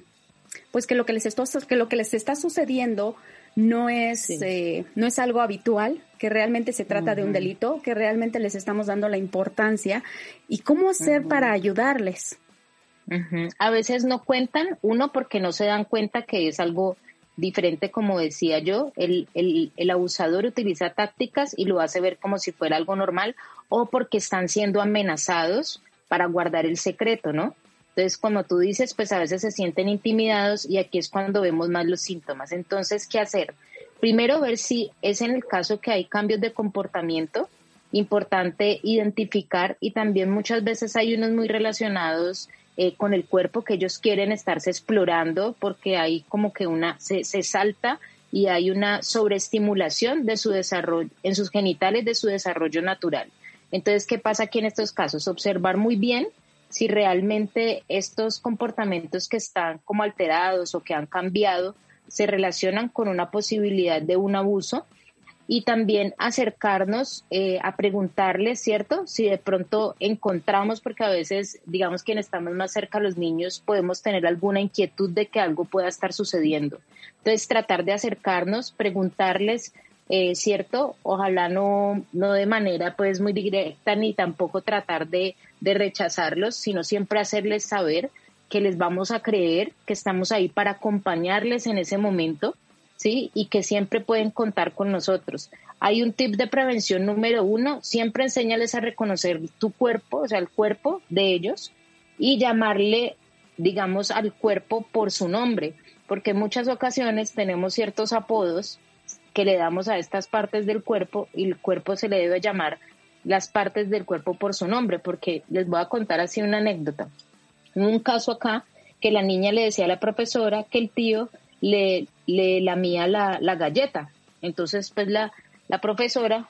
Speaker 3: pues que lo que les está, que lo que les está sucediendo no es, eh, no es algo habitual, que realmente se trata de un delito, que realmente les estamos dando la importancia. Y cómo hacer para ayudarles.
Speaker 9: A veces no cuentan, uno porque no se dan cuenta que es algo diferente, como decía yo, el, el, el, abusador utiliza tácticas y lo hace ver como si fuera algo normal o porque están siendo amenazados para guardar el secreto, ¿no? Entonces, como tú dices, pues a veces se sienten intimidados y aquí es cuando vemos más los síntomas. Entonces, ¿qué hacer? Primero, ver si es en el caso que hay cambios de comportamiento, importante identificar y también muchas veces hay unos muy relacionados eh, con el cuerpo que ellos quieren estarse explorando porque hay como que una, se, se salta y hay una sobreestimulación de su desarrollo, en sus genitales de su desarrollo natural. Entonces, ¿qué pasa aquí en estos casos? Observar muy bien si realmente estos comportamientos que están como alterados o que han cambiado se relacionan con una posibilidad de un abuso y también acercarnos eh, a preguntarles, ¿cierto? Si de pronto encontramos, porque a veces, digamos, quienes estamos más cerca a los niños, podemos tener alguna inquietud de que algo pueda estar sucediendo. Entonces, tratar de acercarnos, preguntarles eh, ¿cierto? Ojalá no, no de manera pues muy directa ni tampoco tratar de, de rechazarlos, sino siempre hacerles saber que les vamos a creer, que estamos ahí para acompañarles en ese momento, ¿sí? Y que siempre pueden contar con nosotros. Hay un tip de prevención número uno, siempre enséñales a reconocer tu cuerpo, o sea, el cuerpo de ellos, y llamarle, digamos, al cuerpo por su nombre, porque en muchas ocasiones tenemos ciertos apodos que le damos a estas partes del cuerpo y el cuerpo se le debe llamar las partes del cuerpo por su nombre, porque les voy a contar así una anécdota. Un caso acá que la niña le decía a la profesora que el tío le, le lamía la, la galleta. Entonces, pues la, la profesora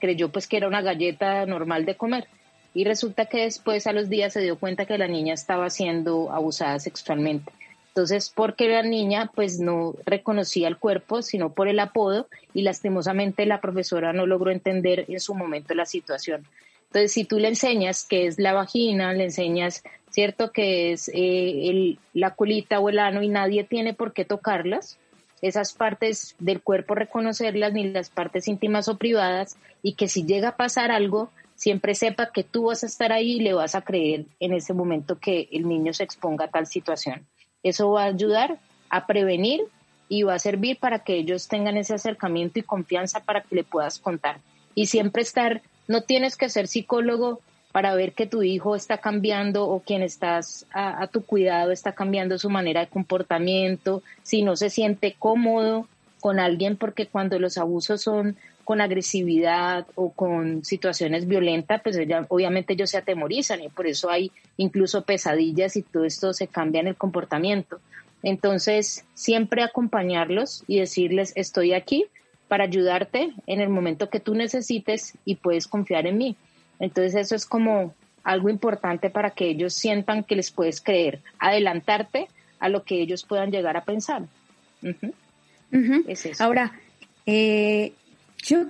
Speaker 9: creyó pues que era una galleta normal de comer. Y resulta que después a los días se dio cuenta que la niña estaba siendo abusada sexualmente. Entonces, porque la niña pues no reconocía el cuerpo, sino por el apodo y lastimosamente la profesora no logró entender en su momento la situación. Entonces, si tú le enseñas qué es la vagina, le enseñas, ¿cierto?, que es eh, la colita o el ano y nadie tiene por qué tocarlas, esas partes del cuerpo reconocerlas, ni las partes íntimas o privadas, y que si llega a pasar algo, siempre sepa que tú vas a estar ahí y le vas a creer en ese momento que el niño se exponga a tal situación. Eso va a ayudar a prevenir y va a servir para que ellos tengan ese acercamiento y confianza para que le puedas contar. Y siempre estar, no tienes que ser psicólogo para ver que tu hijo está cambiando o quien estás a, tu cuidado está cambiando su manera de comportamiento, si no se siente cómodo con alguien, porque cuando los abusos son con agresividad o con situaciones violentas, pues ella, obviamente ellos se atemorizan y por eso hay incluso pesadillas y todo esto se cambia en el comportamiento. Entonces, siempre acompañarlos y decirles, estoy aquí para ayudarte en el momento que tú necesites y puedes confiar en mí. Entonces, eso es como algo importante para que ellos sientan que les puedes creer, adelantarte a lo que ellos puedan llegar a pensar. Es eso.
Speaker 3: Ahora, eh, yo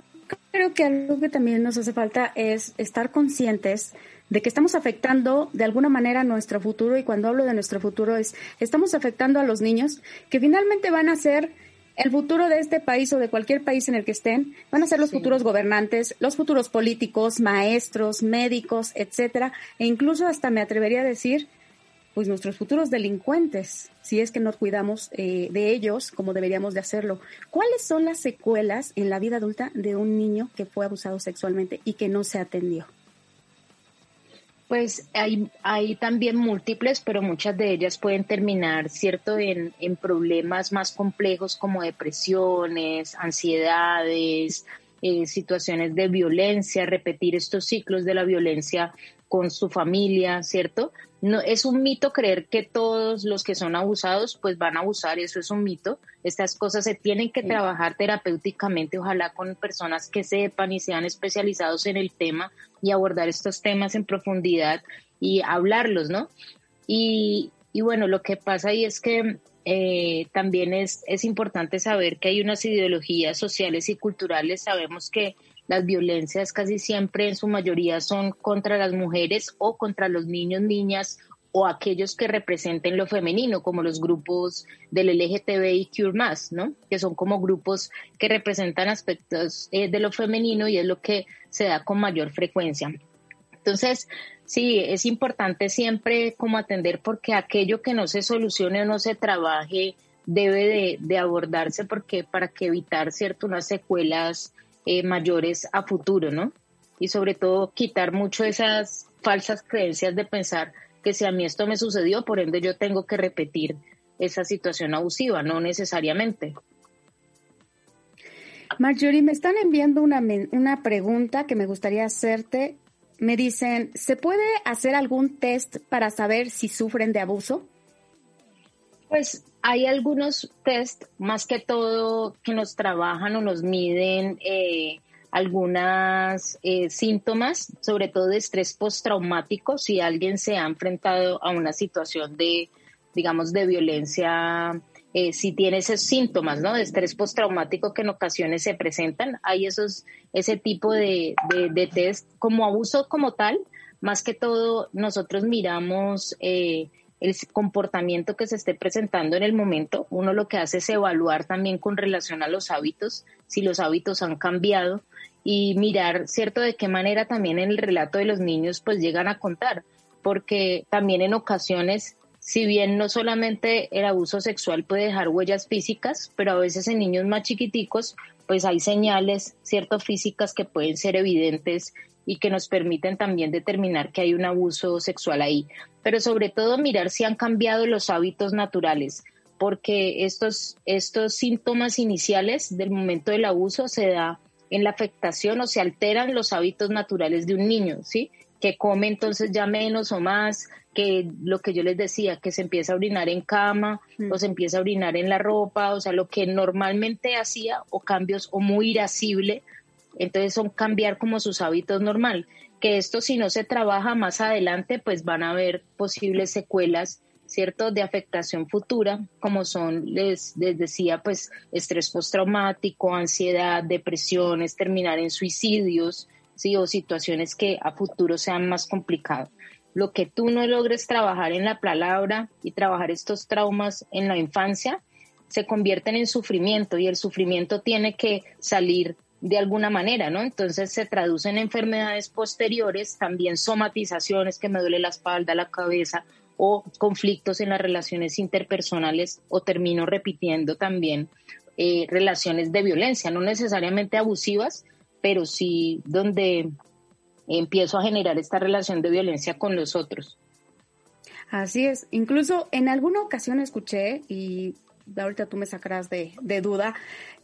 Speaker 3: creo que algo que también nos hace falta es estar conscientes de que estamos afectando de alguna manera nuestro futuro y cuando hablo de nuestro futuro es estamos afectando a los niños que finalmente van a ser el futuro de este país o de cualquier país en el que estén, van a ser los
Speaker 9: Sí.
Speaker 3: futuros gobernantes, los futuros políticos, maestros, médicos, etcétera, e incluso hasta me atrevería a decir pues nuestros futuros delincuentes, si es que no cuidamos eh, de ellos como deberíamos de hacerlo. ¿Cuáles son las secuelas en la vida adulta de un niño que fue abusado sexualmente y que no se atendió?
Speaker 9: Pues hay, hay también múltiples, pero muchas de ellas pueden terminar, ¿cierto?, en, en problemas más complejos como depresiones, ansiedades, eh, situaciones de violencia, repetir estos ciclos de la violencia con su familia, ¿cierto? No, es un mito creer que todos los que son abusados pues van a abusar, eso es un mito. Estas cosas se tienen que trabajar terapéuticamente, ojalá con personas que sepan y sean especializados en el tema y abordar estos temas en profundidad y hablarlos, ¿no? Y, y bueno, lo que pasa ahí es que eh, también es, es importante saber que hay unas ideologías sociales y culturales, sabemos que las violencias casi siempre en su mayoría son contra las mujeres o contra los niños, niñas o aquellos que representen lo femenino, como los grupos del LGTBIQ+, ¿no? Que son como grupos que representan aspectos eh, de lo femenino y es lo que se da con mayor frecuencia. Entonces, sí, es importante siempre como atender porque aquello que no se solucione o no se trabaje debe de, de abordarse porque para que evitar, ¿cierto?, unas secuelas eh, mayores a futuro, ¿no? Y sobre todo quitar mucho esas falsas creencias de pensar que si a mí esto me sucedió, por ende yo tengo que repetir esa situación abusiva, no necesariamente.
Speaker 3: Marjorie, me están enviando una, una pregunta que me gustaría hacerte. Me dicen, ¿se puede hacer algún test para saber si sufren de abuso?
Speaker 9: Pues hay algunos test, más que todo, que nos trabajan o nos miden eh, algunas eh, síntomas, sobre todo de estrés postraumático, si alguien se ha enfrentado a una situación de, digamos, de violencia, eh, si tiene esos síntomas, ¿no? De estrés postraumático que en ocasiones se presentan, hay esos, ese tipo de, de, de test como abuso como tal, más que todo nosotros miramos eh, el comportamiento que se esté presentando en el momento. Uno lo que hace es evaluar también con relación a los hábitos, si los hábitos han cambiado y mirar, ¿cierto?, de qué manera también en el relato de los niños pues llegan a contar, porque también en ocasiones, si bien no solamente el abuso sexual puede dejar huellas físicas, pero a veces en niños más chiquiticos pues hay señales, cierto, físicas que pueden ser evidentes y que nos permiten también determinar que hay un abuso sexual ahí. Pero sobre todo mirar si han cambiado los hábitos naturales, porque estos, estos síntomas iniciales del momento del abuso se da en la afectación o se alteran los hábitos naturales de un niño, ¿sí? Que come entonces ya menos o más, que lo que yo les decía, que se empieza a orinar en cama o se empieza a orinar en la ropa, o sea, lo que normalmente hacía o cambios o muy irascible, entonces son cambiar como sus hábitos normal, que esto si no se trabaja más adelante, pues van a haber posibles secuelas ¿cierto? De afectación futura, como son, les, les decía, pues estrés postraumático, ansiedad, depresiones, terminar en suicidios, ¿sí? O situaciones que a futuro sean más complicadas. Lo que tú no logres trabajar en la palabra y trabajar estos traumas en la infancia, se convierten en sufrimiento y el sufrimiento tiene que salir de alguna manera, ¿no? Entonces se traducen en enfermedades posteriores, también somatizaciones, que me duele la espalda, la cabeza, o conflictos en las relaciones interpersonales o termino repitiendo también eh, relaciones de violencia, no necesariamente abusivas, pero sí donde empiezo a generar esta relación de violencia con los otros.
Speaker 3: Así es, incluso en alguna ocasión escuché, y ahorita tú me sacarás de, duda,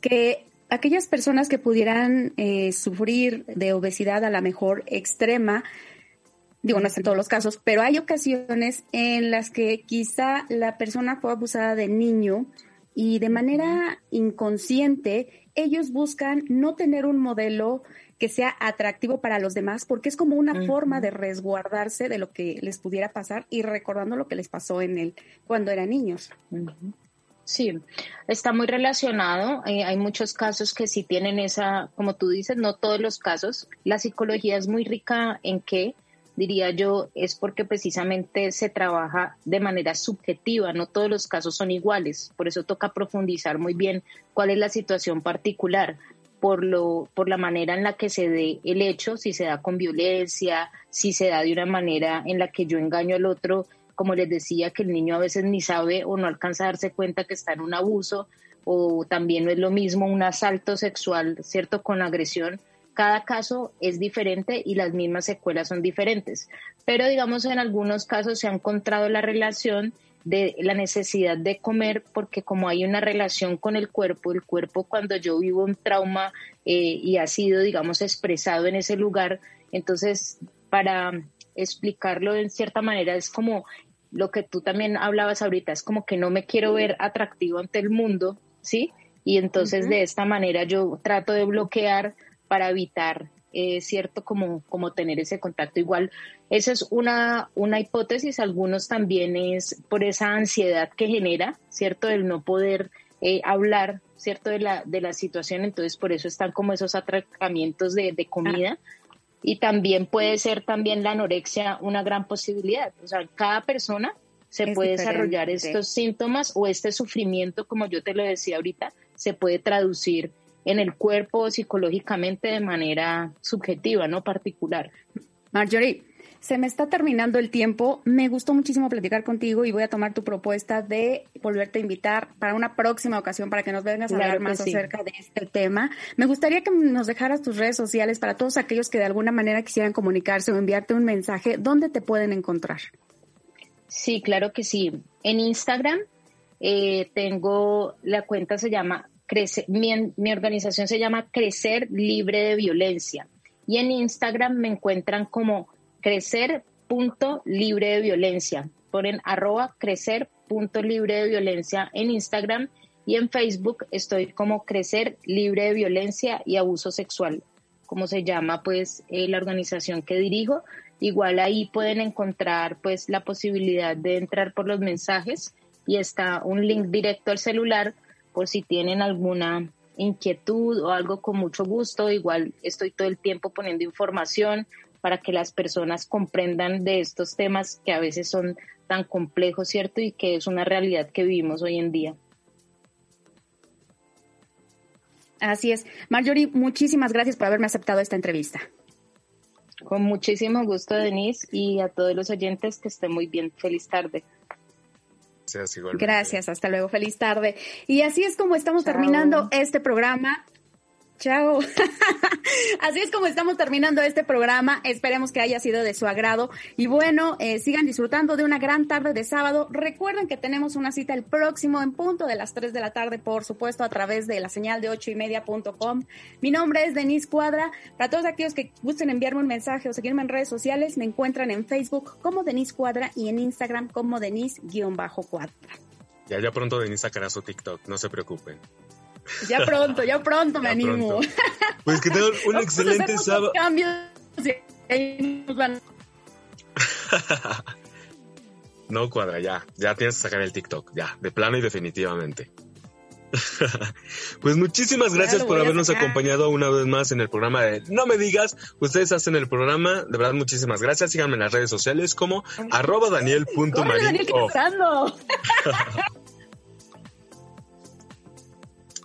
Speaker 3: que aquellas personas que pudieran eh, sufrir de obesidad a la mejor extrema, digo, no es en todos los casos, pero hay ocasiones en las que quizá la persona fue abusada de niño y de manera inconsciente ellos buscan no tener un modelo que sea atractivo para los demás porque es como una forma de resguardarse de lo que les pudiera pasar y recordando lo que les pasó en él cuando eran niños.
Speaker 9: Sí, está muy relacionado. Eh, hay muchos casos que sí tienen esa, como tú dices, no todos los casos. La psicología es muy rica en que diría yo, es porque precisamente se trabaja de manera subjetiva, no todos los casos son iguales, por eso toca profundizar muy bien cuál es la situación particular, por, lo, por la manera en la que se dé el hecho, si se da con violencia, si se da de una manera en la que yo engaño al otro, como les decía, que el niño a veces ni sabe o no alcanza a darse cuenta que está en un abuso, o también no es lo mismo un asalto sexual, ¿cierto?, con agresión, cada caso es diferente y las mismas secuelas son diferentes. Pero digamos, en algunos casos se ha encontrado la relación de la necesidad de comer porque como hay una relación con el cuerpo, el cuerpo cuando yo vivo un trauma eh, y ha sido, digamos, expresado en ese lugar, entonces para explicarlo en cierta manera es como lo que tú también hablabas ahorita, es como que no me quiero ver atractivo ante el mundo, ¿sí? Y entonces de esta manera yo trato de bloquear para evitar, eh, ¿cierto? Como, como tener ese contacto. Igual, esa es una, una hipótesis, algunos también es por esa ansiedad que genera, ¿cierto? El no poder eh, hablar, ¿cierto? De la, de la situación, entonces por eso están como esos atracamientos de, de comida. Y también puede ser también la anorexia una gran posibilidad. O sea, cada persona se puede desarrollar estos síntomas o este sufrimiento, como yo te lo decía ahorita, se puede traducir en el cuerpo psicológicamente de manera subjetiva, no particular.
Speaker 3: Marjorie, se me está terminando el tiempo. Me gustó muchísimo platicar contigo y voy a tomar tu propuesta de volverte a invitar para una próxima ocasión para que nos vengas a hablar más acerca de este tema. Me gustaría que nos dejaras tus redes sociales para todos aquellos que de alguna manera quisieran comunicarse o enviarte un mensaje. ¿Dónde te pueden encontrar?
Speaker 9: Sí, claro que sí. En Instagram eh, tengo, la cuenta se llama mi, organización se llama Crecer Libre de Violencia y en Instagram me encuentran como crecer.libre de violencia. Ponen arroba crecer.libre de violencia en Instagram y en Facebook estoy como Crecer Libre de Violencia y Abuso Sexual, como se llama pues eh, la organización que dirijo. Igual ahí pueden encontrar pues la posibilidad de entrar por los mensajes y está un link directo al celular por si tienen alguna inquietud o algo con mucho gusto. Igual estoy todo el tiempo poniendo información para que las personas comprendan de estos temas que a veces son tan complejos, ¿cierto? Y que es una realidad que vivimos hoy en día.
Speaker 3: Así es. Marjorie, muchísimas gracias por haberme aceptado esta entrevista.
Speaker 9: Con muchísimo gusto, Denise, y a todos los oyentes que estén muy bien. Feliz tarde.
Speaker 2: Gracias, igualmente.
Speaker 3: Gracias, hasta luego, feliz tarde. Y así es como estamos
Speaker 9: Chao.
Speaker 3: terminando este programa. Chao. Así es como estamos terminando este programa. Esperemos que haya sido de su agrado. Y bueno, eh, sigan disfrutando de una gran tarde de sábado. Recuerden que tenemos una cita el próximo en punto de las 3 de la tarde, por supuesto, a través de la señal de 8 y media.com. Mi nombre es Denise Cuadra. Para todos aquellos que gusten enviarme un mensaje o seguirme en redes sociales, me encuentran en Facebook como Denise Cuadra y en Instagram como Denise-Cuadra.
Speaker 2: Ya, ya pronto Denise sacará su TikTok, no se preocupen.
Speaker 3: Ya pronto, ya pronto me
Speaker 2: Ya
Speaker 3: animo.
Speaker 2: pronto. Pues que tengan un
Speaker 3: Vamos
Speaker 2: excelente sábado.
Speaker 3: cambios y ahí nos van-
Speaker 2: No cuadra, ya. Ya tienes que sacar el TikTok, ya, de plano y definitivamente. pues muchísimas gracias por
Speaker 3: a
Speaker 2: habernos acompañado una vez más en el programa de No me digas. Ustedes hacen el programa, de verdad muchísimas gracias. Síganme en las redes sociales como arroba
Speaker 3: Daniel,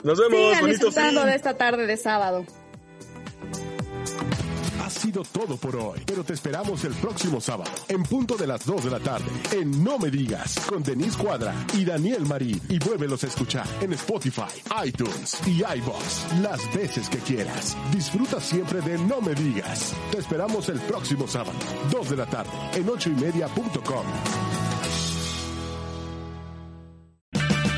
Speaker 2: Nos vemos,
Speaker 3: Sigan
Speaker 2: bonito
Speaker 3: disfrutando
Speaker 2: fin.
Speaker 3: de esta tarde de sábado.
Speaker 1: Ha sido todo por hoy, pero te esperamos el próximo sábado, en punto de las 2 de la tarde, en No Me Digas, con Denise Cuadra y Daniel Marín. Y vuélvelos a escuchar en Spotify, iTunes y iBox las veces que quieras. Disfruta siempre de No Me Digas. Te esperamos el próximo sábado, 2 de la tarde, en ochoymedia.com.